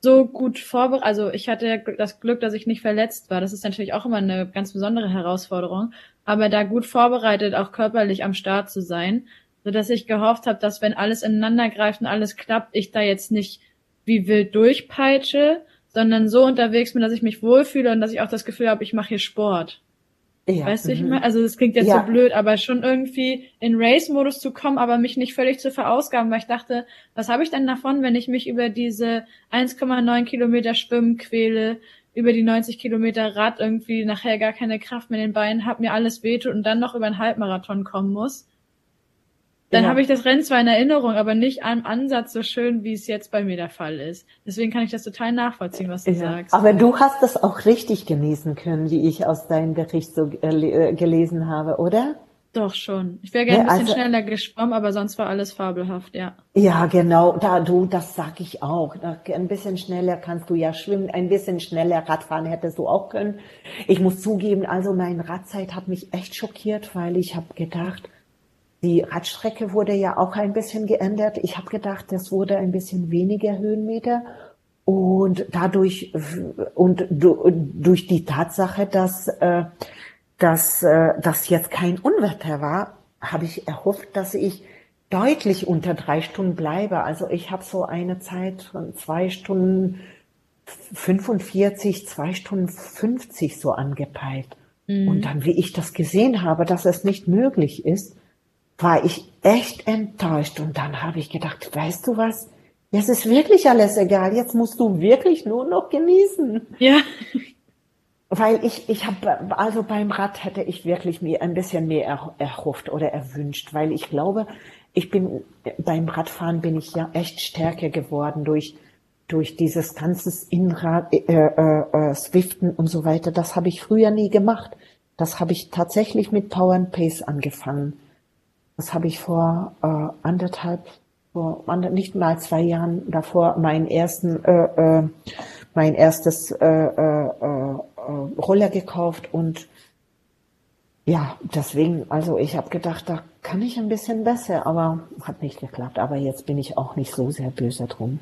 so gut vorbereitet. Also ich hatte das Glück, dass ich nicht verletzt war. Das ist natürlich auch immer eine ganz besondere Herausforderung. Aber da gut vorbereitet, auch körperlich am Start zu sein, so dass ich gehofft habe, dass wenn alles ineinander greift und alles klappt, ich da jetzt nicht wie wild durchpeitsche, sondern so unterwegs bin, dass ich mich wohlfühle und dass ich auch das Gefühl habe, ich mache hier Sport. Ja, weißt du, ich mhm. meine, also das klingt jetzt ja. so blöd, aber schon irgendwie in Race-Modus zu kommen, aber mich nicht völlig zu verausgaben, weil ich dachte, was habe ich denn davon, wenn ich mich über diese 1,9 Kilometer Schwimmen quäle, über die 90 Kilometer Rad irgendwie nachher gar keine Kraft mehr in den Beinen, hab mir alles wehtut und dann noch über einen Halbmarathon kommen muss. Dann ja. habe ich das Rennen zwar in Erinnerung, aber nicht am Ansatz so schön, wie es jetzt bei mir der Fall ist. Deswegen kann ich das total nachvollziehen, was du ja. sagst. Aber du hast das auch richtig genießen können, wie ich aus deinem Bericht so äh, gelesen habe, oder? Doch schon. Ich wäre gerne ein bisschen also, schneller geschwommen, aber sonst war alles fabelhaft, ja. Ja, genau. Da du, das sag ich auch. Ein bisschen schneller kannst du ja schwimmen, ein bisschen schneller Radfahren hättest du auch können. Ich muss zugeben, also meine Radzeit hat mich echt schockiert, weil ich habe gedacht, die Radstrecke wurde ja auch ein bisschen geändert. Ich habe gedacht, das wurde ein bisschen weniger Höhenmeter und dadurch und durch die Tatsache, dass äh, dass äh, das jetzt kein Unwetter war, habe ich erhofft, dass ich deutlich unter drei Stunden bleibe. Also ich habe so eine Zeit von zwei Stunden 45, zwei Stunden 50 so angepeilt. Mhm. Und dann, wie ich das gesehen habe, dass es nicht möglich ist, war ich echt enttäuscht. Und dann habe ich gedacht, weißt du was? Jetzt ist wirklich alles egal. Jetzt musst du wirklich nur noch genießen. Ja. Weil ich, ich habe, also beim Rad hätte ich wirklich mir ein bisschen mehr erhofft oder erwünscht, weil ich glaube, ich bin, beim Radfahren bin ich ja echt stärker geworden durch, durch dieses ganzes Inrad, äh, äh, äh, Swiften und so weiter. Das habe ich früher nie gemacht. Das habe ich tatsächlich mit Power and Pace angefangen. Das habe ich vor äh, anderthalb, vor ander, nicht mal zwei Jahren davor meinen ersten, äh, äh, mein erstes äh, äh, äh, Roller gekauft und ja, deswegen, also ich habe gedacht, da kann ich ein bisschen besser, aber hat nicht geklappt. Aber jetzt bin ich auch nicht so sehr böse drum.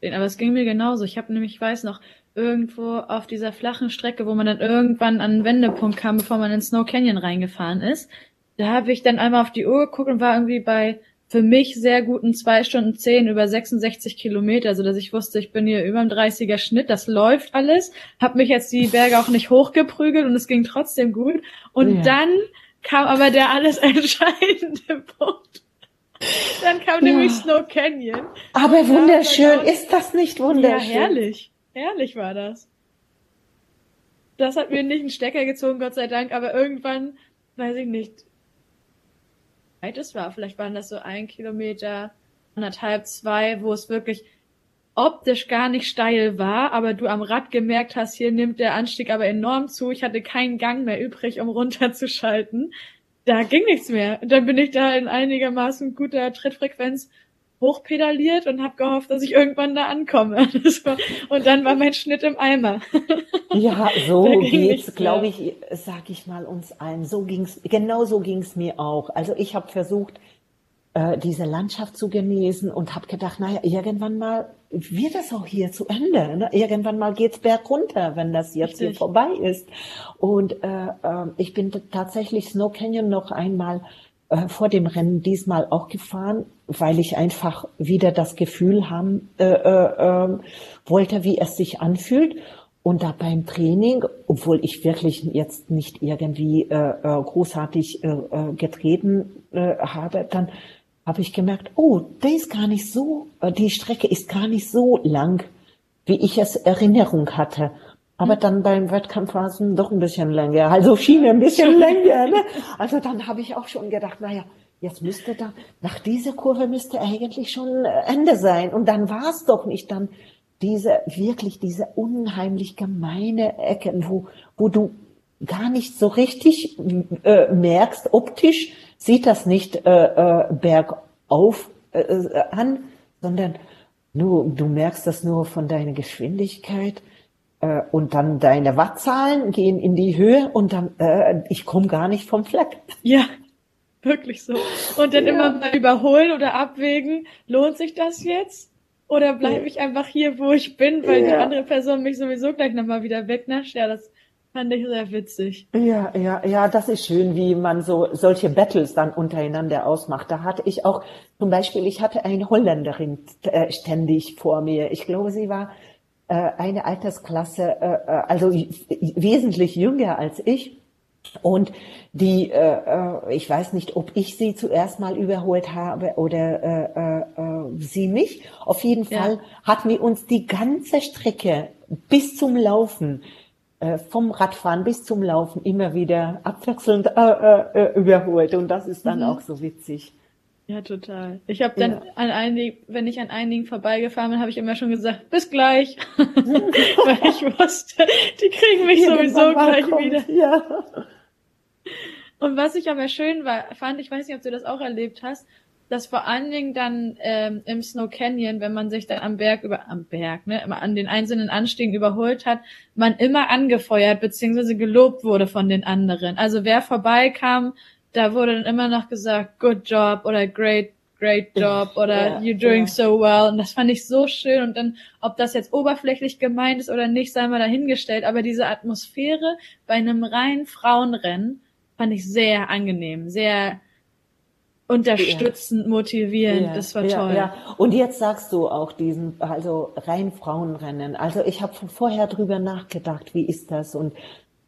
Aber es ging mir genauso. Ich habe nämlich, ich weiß noch, irgendwo auf dieser flachen Strecke, wo man dann irgendwann an einen Wendepunkt kam, bevor man in Snow Canyon reingefahren ist, da habe ich dann einmal auf die Uhr geguckt und war irgendwie bei für mich sehr guten zwei Stunden zehn über 66 Kilometer, so dass ich wusste, ich bin hier über dem 30er Schnitt, das läuft alles, habe mich jetzt die Berge auch nicht hochgeprügelt und es ging trotzdem gut. Und ja. dann kam aber der alles entscheidende Punkt. Dann kam ja. nämlich Snow Canyon. Aber wunderschön, ist das nicht wunderschön? Ja, herrlich. Herrlich war das. Das hat mir nicht einen Stecker gezogen, Gott sei Dank, aber irgendwann, weiß ich nicht, weit es war. Vielleicht waren das so ein Kilometer, anderthalb, zwei, wo es wirklich optisch gar nicht steil war, aber du am Rad gemerkt hast, hier nimmt der Anstieg aber enorm zu. Ich hatte keinen Gang mehr übrig, um runterzuschalten. Da ging nichts mehr. Und dann bin ich da in einigermaßen guter Trittfrequenz hochpedaliert und habe gehofft, dass ich irgendwann da ankomme. War, und dann war mein Schnitt im Eimer. Ja, so geht's, glaube ich, sag ich mal uns allen. So ging's, genau so ging's mir auch. Also ich habe versucht, äh, diese Landschaft zu genießen und habe gedacht, naja, irgendwann mal wird das auch hier zu Ende. Ne? Irgendwann mal geht's berg runter, wenn das jetzt Richtig. hier vorbei ist. Und äh, äh, ich bin tatsächlich Snow Canyon noch einmal äh, vor dem Rennen diesmal auch gefahren, weil ich einfach wieder das Gefühl haben äh, äh, äh, wollte, wie es sich anfühlt. Und da beim Training, obwohl ich wirklich jetzt nicht irgendwie äh, äh, großartig äh, äh, getreten äh, habe, dann habe ich gemerkt, oh, der ist gar nicht so, die Strecke ist gar nicht so lang, wie ich es Erinnerung hatte. Aber hm. dann beim Wettkampf war es doch ein bisschen länger, also Schiene ein bisschen länger. Ne? Also dann habe ich auch schon gedacht, naja, jetzt müsste da, nach dieser Kurve müsste eigentlich schon Ende sein. Und dann war es doch nicht. Dann diese, wirklich diese unheimlich gemeine Ecke, wo, wo du gar nicht so richtig äh, merkst, optisch sieht das nicht äh, äh, bergauf äh, äh an, sondern nur, du merkst das nur von deiner Geschwindigkeit äh, und dann deine Wattzahlen gehen in die Höhe und dann, äh, ich komme gar nicht vom Fleck. Ja, wirklich so. Und dann ja. immer mal überholen oder abwägen, lohnt sich das jetzt? Oder bleibe ich einfach hier, wo ich bin, weil ja. die andere Person mich sowieso gleich nochmal wieder wegnascht? Ja, das fand ich sehr witzig. Ja, ja, ja, das ist schön, wie man so solche Battles dann untereinander ausmacht. Da hatte ich auch zum Beispiel, ich hatte eine Holländerin äh, ständig vor mir. Ich glaube, sie war eine Altersklasse, äh, äh also wesentlich jünger als ich. Und die, äh, äh, ich weiß nicht, ob ich sie zuerst mal überholt habe oder äh, äh, sie mich. Auf jeden Fall ja. hatten wir uns die ganze Strecke bis zum Laufen, äh, vom Radfahren bis zum Laufen immer wieder abwechselnd äh, äh, überholt. Und das ist dann mhm. auch so witzig. Ja, total. Ich habe dann ja. an einigen, wenn ich an einigen vorbeigefahren bin, habe ich immer schon gesagt, bis gleich. Weil ich wusste, die kriegen mich Hier sowieso gleich kommt. wieder. Ja. Und was ich aber schön war, fand, ich weiß nicht, ob du das auch erlebt hast, dass vor allen Dingen dann ähm, im Snow Canyon, wenn man sich dann am Berg über am Berg, ne, immer an den einzelnen Anstiegen überholt hat, man immer angefeuert bzw. gelobt wurde von den anderen. Also wer vorbeikam, da wurde dann immer noch gesagt, good job oder great great job oder yeah, you're doing yeah. so well. Und das fand ich so schön. Und dann, ob das jetzt oberflächlich gemeint ist oder nicht, sei mal dahingestellt. Aber diese Atmosphäre bei einem reinen Frauenrennen fand ich sehr angenehm, sehr unterstützend, ja. motivierend. Ja, das war toll. Ja, Und jetzt sagst du auch diesen, also rein Frauenrennen. Also ich habe vorher drüber nachgedacht, wie ist das und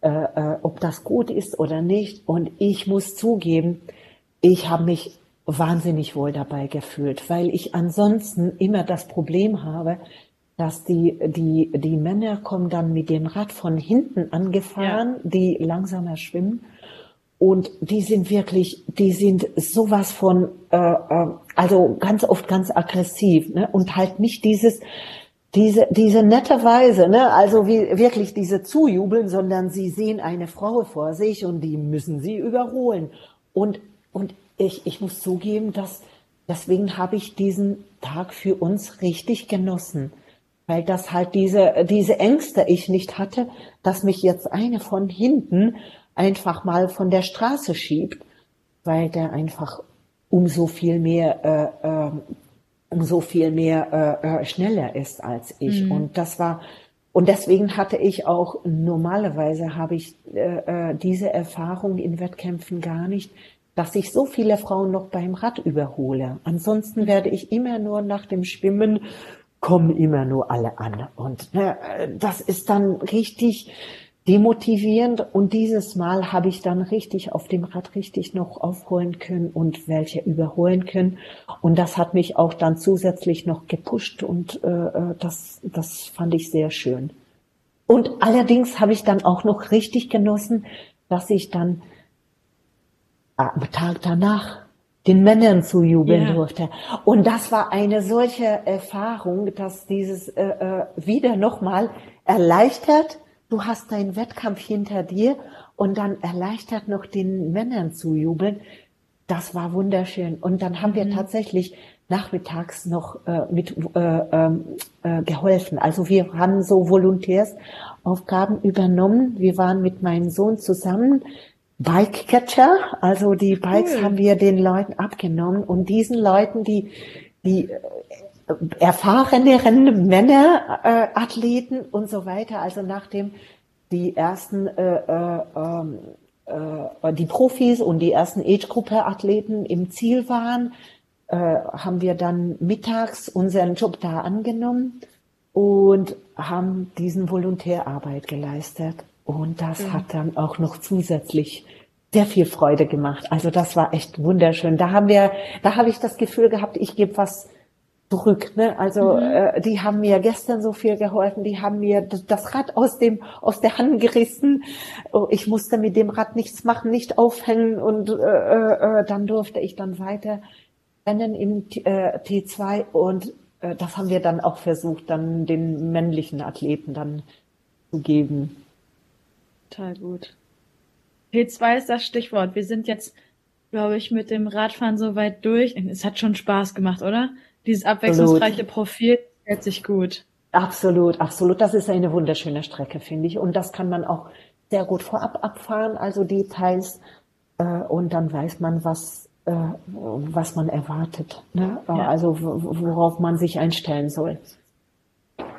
äh, äh, ob das gut ist oder nicht. Und ich muss zugeben, ich habe mich wahnsinnig wohl dabei gefühlt, weil ich ansonsten immer das Problem habe, dass die, die, die Männer kommen dann mit dem Rad von hinten angefahren, ja. die langsamer schwimmen. Und die sind wirklich, die sind sowas von, äh, äh, also ganz oft ganz aggressiv, ne? Und halt nicht dieses, diese, diese nette Weise, ne? Also wie wirklich diese Zujubeln, sondern sie sehen eine Frau vor sich und die müssen sie überholen. Und, und ich, ich muss zugeben, dass deswegen habe ich diesen Tag für uns richtig genossen. Weil das halt diese, diese Ängste ich nicht hatte, dass mich jetzt eine von hinten einfach mal von der Straße schiebt, weil der einfach umso viel mehr, äh, äh, umso viel mehr äh, äh, schneller ist als ich. Mhm. Und das war, und deswegen hatte ich auch, normalerweise habe ich äh, äh, diese Erfahrung in Wettkämpfen gar nicht, dass ich so viele Frauen noch beim Rad überhole. Ansonsten werde ich immer nur nach dem Schwimmen kommen immer nur alle an. Und äh, das ist dann richtig, demotivierend und dieses Mal habe ich dann richtig auf dem Rad richtig noch aufholen können und welche überholen können und das hat mich auch dann zusätzlich noch gepusht und äh, äh das das fand ich sehr schön. Und allerdings habe ich dann auch noch richtig genossen, dass ich dann am Tag danach den Männern zujubeln ja. durfte. Und das war eine solche Erfahrung, dass dieses äh, äh, wieder nochmal erleichtert, du hast deinen Wettkampf hinter dir und dann erleichtert noch den Männern zu jubeln. Das war wunderschön. Und dann haben wir mhm. tatsächlich nachmittags noch äh, mit äh, ähm, äh, geholfen. Also wir haben so Volontärsaufgaben übernommen. Wir waren mit meinem Sohn zusammen Bike Catcher, also die Bikes cool. haben wir den Leuten abgenommen und diesen Leuten, die die erfahreneren Männer, äh, Athleten und so weiter. Also nachdem die ersten äh, äh, ähm, äh, die Profis und die ersten Age-Gruppe-Athleten im Ziel waren, äh, haben wir dann mittags unseren Job da angenommen und haben diesen Volontärarbeit geleistet. Und das mhm. hat dann auch noch zusätzlich sehr viel Freude gemacht. Also das war echt wunderschön. Da haben wir, da habe ich das Gefühl gehabt, ich gebe was zurück. Ne? Also mhm. äh, die haben mir gestern so viel geholfen, die haben mir das Rad aus dem aus der Hand gerissen. Oh, ich musste mit dem Rad nichts machen, nicht aufhängen und äh, äh, dann durfte ich dann weiter rennen im äh, T2 und äh, das haben wir dann auch versucht, dann den männlichen Athleten dann zu geben. Total gut. T2 ist das Stichwort. Wir sind jetzt, glaube ich, mit dem Radfahren so weit durch. Es hat schon Spaß gemacht, oder? Dieses abwechslungsreiche Profil. Hört sich gut. Absolut, absolut. Das ist eine wunderschöne Strecke, finde ich. Und das kann man auch sehr gut vorab abfahren, also die Teils. Äh, und dann weiß man, was, äh, was man erwartet. Ne? Ja. Also worauf man sich einstellen soll.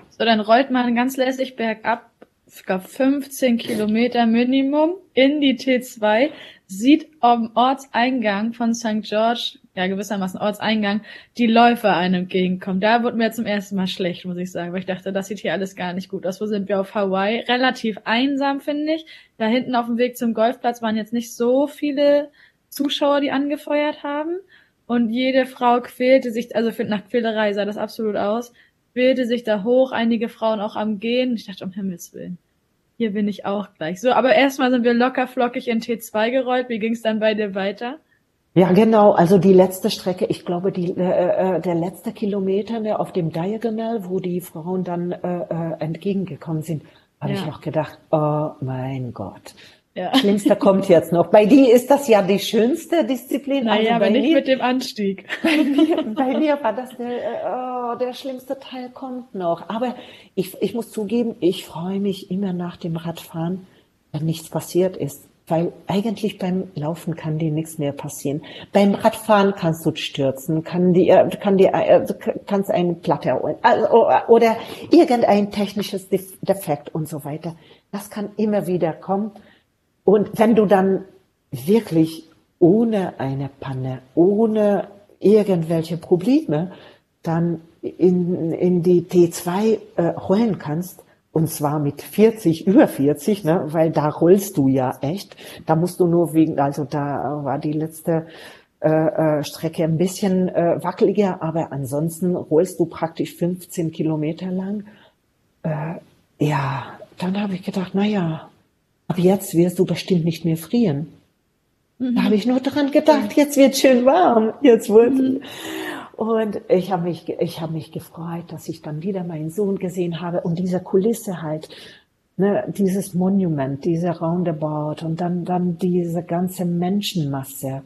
So, dann rollt man ganz lässig bergab, glaube 15 Kilometer Minimum in die T2, sieht am Ortseingang von St. George ja gewissermaßen Ortseingang, die Läufer einem entgegenkommen. Da wurde mir zum ersten Mal schlecht, muss ich sagen, weil ich dachte, das sieht hier alles gar nicht gut aus. Wo sind wir auf Hawaii? Relativ einsam, finde ich. Da hinten auf dem Weg zum Golfplatz waren jetzt nicht so viele Zuschauer, die angefeuert haben. Und jede Frau quälte sich, also nach Quälerei sah das absolut aus, quälte sich da hoch, einige Frauen auch am Gehen. Ich dachte, um Himmels Willen. Hier bin ich auch gleich. So, aber erstmal sind wir locker flockig in T2 gerollt. Wie ging es dann bei dir weiter? Ja, genau. Also die letzte Strecke, ich glaube, die, äh, äh, der letzte Kilometer ne, auf dem Diagonal, wo die Frauen dann äh, äh, entgegengekommen sind, habe ja. ich auch gedacht, oh mein Gott. Ja. Schlimmster kommt jetzt noch. Bei dir ist das ja die schönste Disziplin. Naja, also aber nicht mir, mit dem Anstieg. Bei mir, bei mir war das der, äh, oh, der schlimmste Teil kommt noch. Aber ich, ich muss zugeben, ich freue mich immer nach dem Radfahren, wenn nichts passiert ist. Weil eigentlich beim Laufen kann dir nichts mehr passieren. Beim Radfahren kannst du stürzen, kann dir, kann dir, also kannst eine Platte holen, also, oder irgendein technisches Defekt und so weiter. Das kann immer wieder kommen. Und wenn du dann wirklich ohne eine Panne, ohne irgendwelche Probleme dann in, in die T2 äh, rollen kannst, und zwar mit 40, über 40, ne, weil da rollst du ja echt. Da musst du nur wegen, also da war die letzte äh, äh, Strecke ein bisschen äh, wackeliger, aber ansonsten rollst du praktisch 15 Kilometer lang. Äh, ja, dann habe ich gedacht, na ja, ab jetzt wirst du bestimmt nicht mehr frieren. Mhm. Da habe ich nur dran gedacht, jetzt wird schön warm. Jetzt wird. Mhm. Und ich habe mich, ich habe mich gefreut, dass ich dann wieder meinen Sohn gesehen habe und diese Kulisse halt, ne, dieses Monument, diese Roundabout und dann, dann diese ganze Menschenmasse,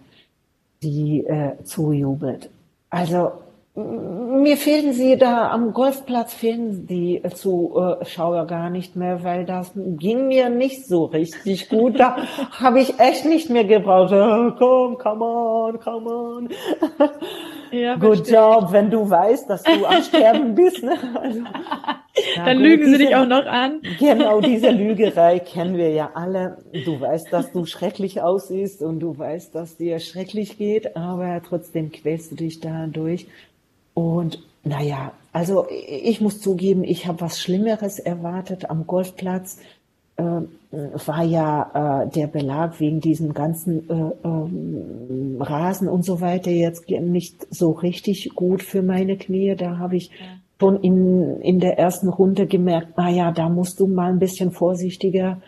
die äh, zujubelt. Also mir fehlen sie da am Golfplatz, fehlen die Zuschauer gar nicht mehr, weil das ging mir nicht so richtig gut. Da habe ich echt nicht mehr gebraucht. Oh, komm, come on, come on. Ja, Good job, wenn du weißt, dass du am Sterben bist. Ne? Also, Dann gut, lügen sie diese, dich auch noch an. Genau, diese Lügerei kennen wir ja alle. Du weißt, dass du schrecklich aussiehst und du weißt, dass dir schrecklich geht, aber trotzdem quälst du dich da durch. Und naja, also ich muss zugeben, ich habe was Schlimmeres erwartet am Golfplatz. Äh, war ja äh, der Belag wegen diesem ganzen äh, äh, Rasen und so weiter jetzt nicht so richtig gut für meine Knie. Da habe ich schon in, in der ersten Runde gemerkt, naja, da musst du mal ein bisschen vorsichtiger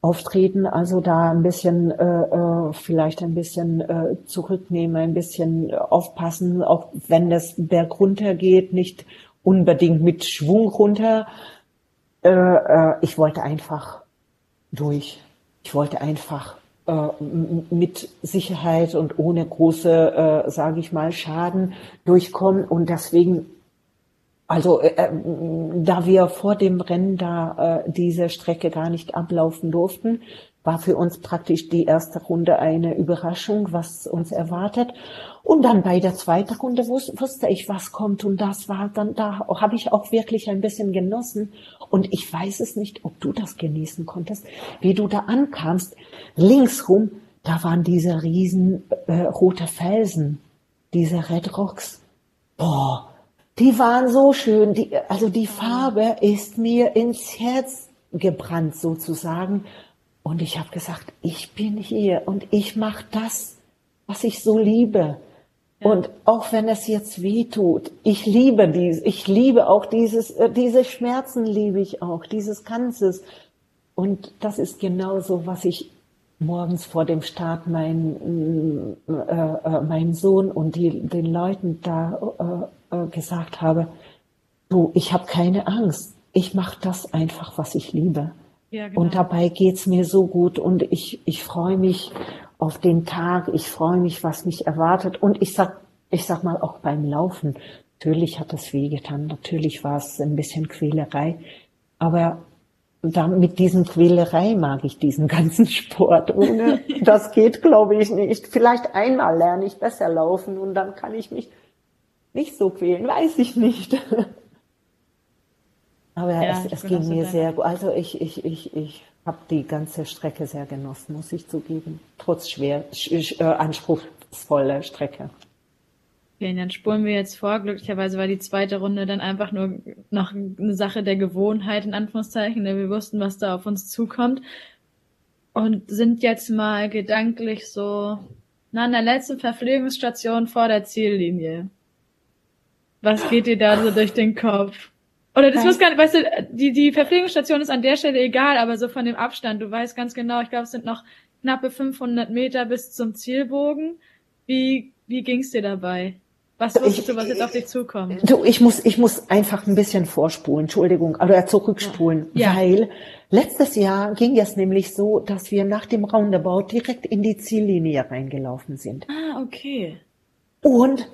auftreten, also da ein bisschen äh, äh, vielleicht ein bisschen äh, zurücknehmen, ein bisschen aufpassen, auch wenn das Berg runter geht, nicht unbedingt mit Schwung runter. Äh, äh, ich wollte einfach durch. Ich wollte einfach äh, mit Sicherheit und ohne große, äh, sage ich mal, Schaden durchkommen und deswegen also äh, äh, da wir vor dem Rennen da äh, diese Strecke gar nicht ablaufen durften, war für uns praktisch die erste Runde eine Überraschung, was uns erwartet. Und dann bei der zweiten Runde wus wusste ich, was kommt. Und das war dann, da habe ich auch wirklich ein bisschen genossen. Und ich weiß es nicht, ob du das genießen konntest, wie du da ankamst. Linksrum, da waren diese riesen äh, rote Felsen, diese Red Rocks. Boah, die waren so schön. Die, also die Farbe ist mir ins Herz gebrannt sozusagen. Und ich habe gesagt, ich bin hier und ich mache das, was ich so liebe. Ja. Und auch wenn es jetzt weh tut, ich liebe dies, ich liebe auch dieses, äh, diese Schmerzen liebe ich auch, dieses Ganzes. Und das ist genauso, was ich morgens vor dem Start mein, äh, äh, mein Sohn und die, den Leuten da äh, äh, gesagt habe, du, ich habe keine Angst. Ich mache das einfach, was ich liebe. Ja, genau. Und dabei geht's mir so gut und ich, ich freue mich auf den Tag, ich freue mich, was mich erwartet. Und ich sag, ich sag mal auch beim Laufen, Natürlich hat es wehgetan, natürlich war es ein bisschen Quälerei, aber da, mit diesen Quälerei mag ich diesen ganzen Sport. Ohne das geht, glaube ich, nicht. Vielleicht einmal lerne ich besser laufen und dann kann ich mich nicht so quälen, weiß ich nicht. Aber ja, es, es ging mir sehr gut. Also ich, ich, ich, ich habe die ganze Strecke sehr genossen, muss ich zugeben. Trotz schwer, äh, anspruchsvoller Strecke. Okay, dann spulen wir jetzt vor. Glücklicherweise war die zweite Runde dann einfach nur noch eine Sache der Gewohnheit, in Anführungszeichen. Denn wir wussten, was da auf uns zukommt. Und sind jetzt mal gedanklich so, na, an der letzten Verpflegungsstation vor der Ziellinie. Was geht dir da so durch den Kopf? Oder das muss gar nicht, weißt du, die, die Verpflegungsstation ist an der Stelle egal, aber so von dem Abstand, du weißt ganz genau, ich glaube, es sind noch knappe 500 Meter bis zum Zielbogen. Wie, wie ging's dir dabei? Was wusstest du, was jetzt auf dich zukommt? Du, ich muss, ich muss einfach ein bisschen vorspulen, Entschuldigung, oder zurückspulen, ja. weil letztes Jahr ging es nämlich so, dass wir nach dem Roundabout direkt in die Ziellinie reingelaufen sind. Ah, okay. Und,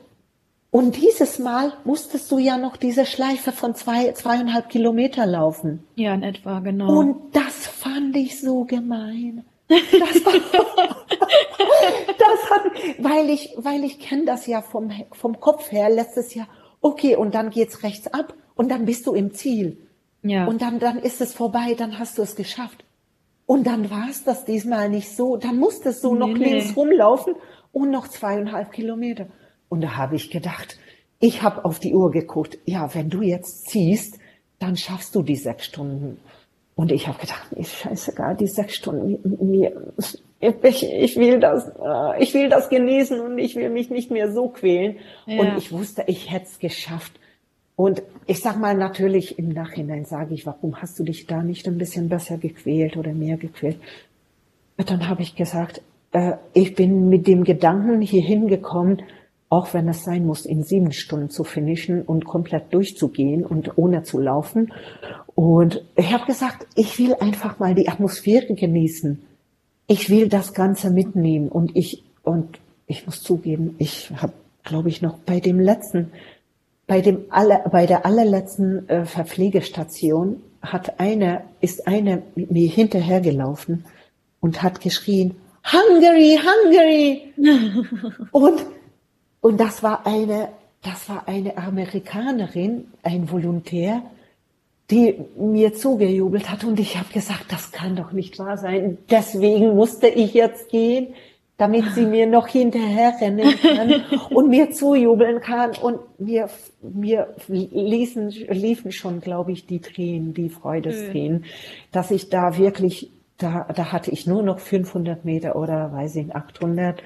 und dieses Mal musstest du ja noch diese Schleife von zwei, zweieinhalb Kilometer laufen. Ja, in etwa, genau. Und das fand ich so gemein. Das, das hat, weil ich, weil ich kenne das ja vom, vom Kopf her letztes Jahr. Okay, und dann geht's rechts ab und dann bist du im Ziel. Ja. Und dann, dann ist es vorbei, dann hast du es geschafft. Und dann war es das diesmal nicht so. Dann musstest du nee, noch links nee. rumlaufen und noch zweieinhalb Kilometer. Und da habe ich gedacht, ich habe auf die Uhr geguckt, ja, wenn du jetzt ziehst, dann schaffst du die sechs Stunden. Und ich habe gedacht, nee, scheißegal, die sechs Stunden, mir, ich, ich will das, äh, ich will das genießen und ich will mich nicht mehr so quälen. Ja. Und ich wusste, ich hätte es geschafft. Und ich sag mal natürlich im Nachhinein sage ich, warum hast du dich da nicht ein bisschen besser gequält oder mehr gequält? Und dann habe ich gesagt, äh, ich bin mit dem Gedanken hier hingekommen, auch wenn es sein muss, in sieben Stunden zu finishen und komplett durchzugehen und ohne zu laufen. Und ich habe gesagt, ich will einfach mal die Atmosphäre genießen. Ich will das Ganze mitnehmen und ich und ich muss zugeben, ich habe, glaube ich, noch bei dem letzten, bei dem aller, bei der allerletzten äh, Verpflegestation hat eine, ist eine mir hinterhergelaufen und hat geschrien, Hungary, Hungary! und und das war eine, das war eine Amerikanerin, ein Volontär, die mir zugejubelt hat und ich habe gesagt, das kann doch nicht wahr sein. Deswegen musste ich jetzt gehen, damit sie mir noch hinterherrennen kann und mir zujubeln kann. Und mir, mir ließen, liefen schon, glaube ich, die Tränen, die Freudestränen, dass ich da wirklich, da, da hatte ich nur noch 500 Meter oder weiß ich 800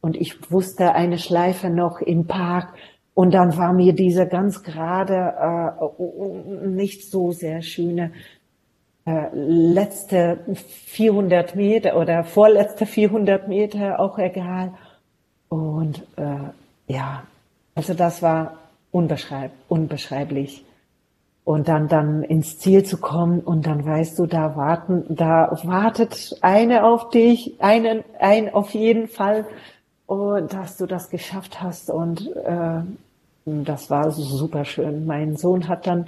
und ich wusste eine Schleife noch im Park und dann war mir diese ganz gerade, äh, nicht so sehr schöne äh, letzte 400 Meter oder vorletzte 400 Meter auch egal. Und äh, ja, also das war unbeschreib unbeschreiblich. Und dann, dann ins Ziel zu kommen und dann weißt du, da warten, da wartet eine auf dich, einen, ein auf jeden Fall und dass du das geschafft hast und äh, das war super schön. Mein Sohn hat dann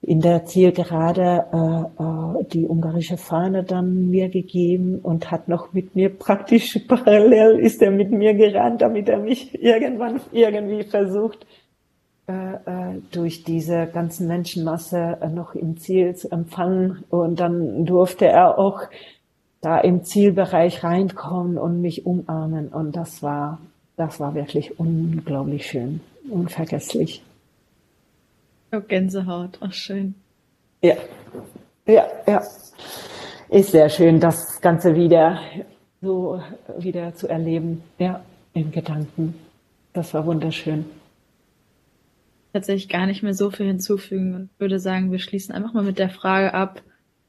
in der Zielgerade äh, äh, die ungarische Fahne dann mir gegeben und hat noch mit mir praktisch parallel ist er mit mir gerannt, damit er mich irgendwann irgendwie versucht äh, äh, durch diese ganzen Menschenmasse noch im Ziel zu empfangen und dann durfte er auch da im Zielbereich reinkommen und mich umarmen. Und das war, das war wirklich unglaublich schön, unvergesslich. Oh, Gänsehaut, ach schön. Ja, ja, ja. Ist sehr schön, das Ganze wieder so wieder zu erleben. Ja, in Gedanken. Das war wunderschön. Tatsächlich gar nicht mehr so viel hinzufügen und würde sagen, wir schließen einfach mal mit der Frage ab,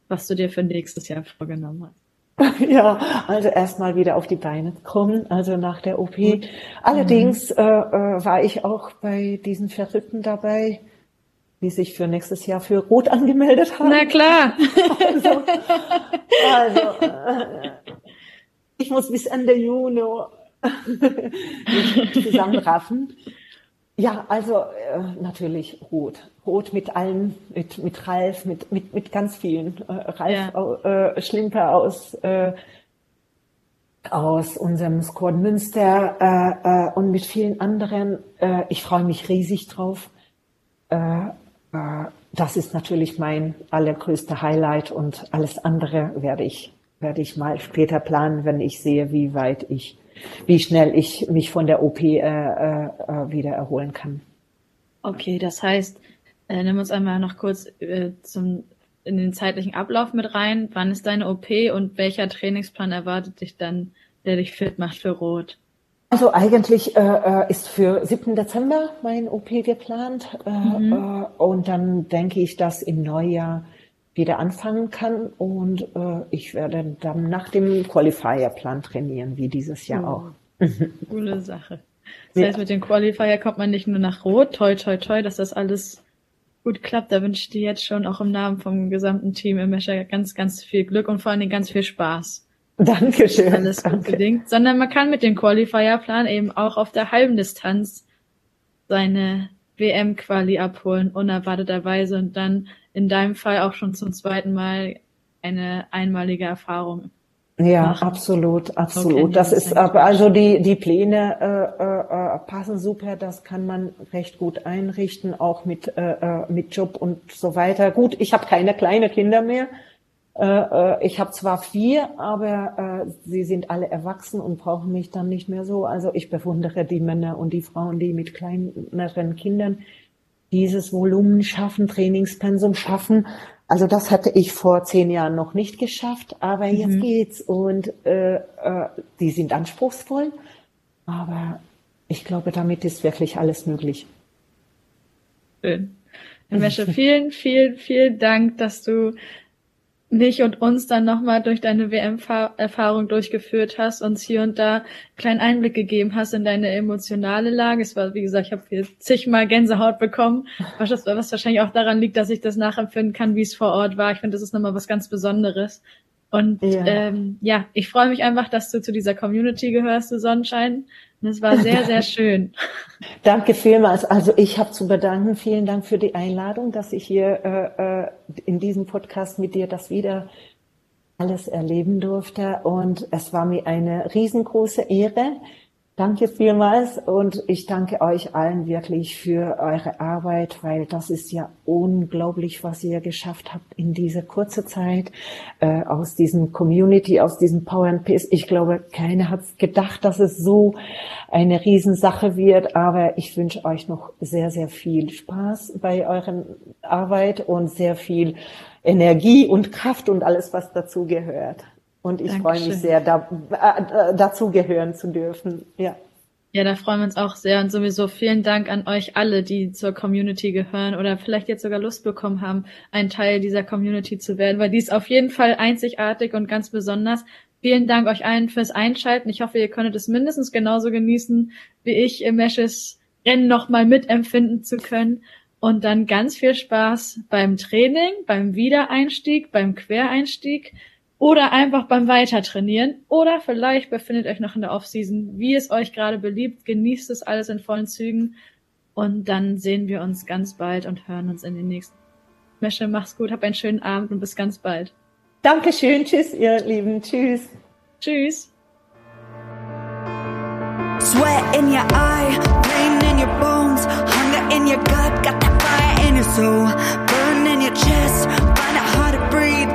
was du dir für nächstes Jahr vorgenommen hast. Ja, also erstmal wieder auf die Beine kommen, also nach der OP. Gut. Allerdings mhm. äh, äh, war ich auch bei diesen Verrückten dabei, die sich für nächstes Jahr für Rot angemeldet haben. Na klar. Also, also äh, ich muss bis Ende Juni zusammenraffen. Ja, also äh, natürlich Rot. Rot mit allen, mit, mit Ralf, mit, mit, mit ganz vielen. Äh, Ralf ja. äh, Schlimper aus, äh, aus unserem Squad Münster äh, äh, und mit vielen anderen. Äh, ich freue mich riesig drauf. Äh, äh, das ist natürlich mein allergrößter Highlight und alles andere werde ich, werde ich mal später planen, wenn ich sehe, wie weit ich wie schnell ich mich von der OP äh, äh, wieder erholen kann. Okay, das heißt, äh, nimm uns einmal noch kurz äh, zum in den zeitlichen Ablauf mit rein. Wann ist deine OP und welcher Trainingsplan erwartet dich dann, der dich fit macht für Rot? Also eigentlich äh, äh ist für 7. Dezember mein OP geplant äh, mhm. äh, und dann denke ich, dass im Neujahr wieder anfangen kann und äh, ich werde dann nach dem Qualifier-Plan trainieren, wie dieses Jahr oh. auch. Coole Sache. Das heißt, mit dem Qualifier kommt man nicht nur nach Rot, toi, toi, toi, dass das alles gut klappt. Da wünsche ich dir jetzt schon auch im Namen vom gesamten Team im Mescher ganz, ganz viel Glück und vor allen Dingen ganz viel Spaß. Dankeschön. Alles gut Danke. bedingt. Sondern man kann mit dem Qualifier-Plan eben auch auf der halben Distanz seine WM-Quali abholen, unerwarteterweise und dann in deinem Fall auch schon zum zweiten Mal eine einmalige Erfahrung. Ja, machen. absolut, absolut. Okay, das, das ist aber also die die Pläne äh, äh, äh, passen super. Das kann man recht gut einrichten, auch mit äh, äh mit Job und so weiter. Gut, ich habe keine kleine Kinder mehr. Äh, ich habe zwar vier, aber äh, sie sind alle erwachsen und brauchen mich dann nicht mehr so. Also ich bewundere die Männer und die Frauen, die mit kleineren Kindern dieses Volumen schaffen, Trainingspensum schaffen. Also das hatte ich vor zehn Jahren noch nicht geschafft, aber mhm. jetzt geht's und äh, äh, die sind anspruchsvoll, aber ich glaube, damit ist wirklich alles möglich. Schön. Herr Mesche, vielen, vielen, vielen Dank, dass du mich und uns dann nochmal durch deine WM-Erfahrung durchgeführt hast, uns hier und da kleinen Einblick gegeben hast in deine emotionale Lage. Es war, wie gesagt, ich habe hier zigmal Gänsehaut bekommen, was, was wahrscheinlich auch daran liegt, dass ich das nachempfinden kann, wie es vor Ort war. Ich finde, das ist nochmal was ganz Besonderes. Und ja. Ähm, ja, ich freue mich einfach, dass du zu dieser Community gehörst, du Sonnenschein. Und es war sehr, sehr schön. Danke vielmals. Also ich habe zu bedanken. Vielen Dank für die Einladung, dass ich hier äh, äh, in diesem Podcast mit dir das wieder alles erleben durfte. Und es war mir eine riesengroße Ehre. Danke vielmals und ich danke euch allen wirklich für eure Arbeit, weil das ist ja unglaublich, was ihr geschafft habt in dieser kurzen Zeit äh, aus diesem Community, aus diesem Power and Peace. Ich glaube, keiner hat gedacht, dass es so eine Riesensache wird, aber ich wünsche euch noch sehr, sehr viel Spaß bei euren Arbeit und sehr viel Energie und Kraft und alles, was dazu gehört. Und ich freue mich sehr, da, äh, dazu gehören zu dürfen. Ja. Ja, da freuen wir uns auch sehr und sowieso vielen Dank an euch alle, die zur Community gehören oder vielleicht jetzt sogar Lust bekommen haben, ein Teil dieser Community zu werden, weil die ist auf jeden Fall einzigartig und ganz besonders. Vielen Dank euch allen fürs Einschalten. Ich hoffe, ihr könntet es mindestens genauso genießen, wie ich im Meshes Rennen nochmal mitempfinden zu können. Und dann ganz viel Spaß beim Training, beim Wiedereinstieg, beim Quereinstieg oder einfach beim Weitertrainieren oder vielleicht befindet euch noch in der Offseason, wie es euch gerade beliebt. Genießt es alles in vollen Zügen und dann sehen wir uns ganz bald und hören uns in den nächsten. Mesche, mach's gut, hab einen schönen Abend und bis ganz bald. Dankeschön, tschüss, ihr Lieben, tschüss. Tschüss. Sweat in your eye, pain in your bones, hunger in your gut, got that fire in your soul, burn in your chest, find it hard to breathe,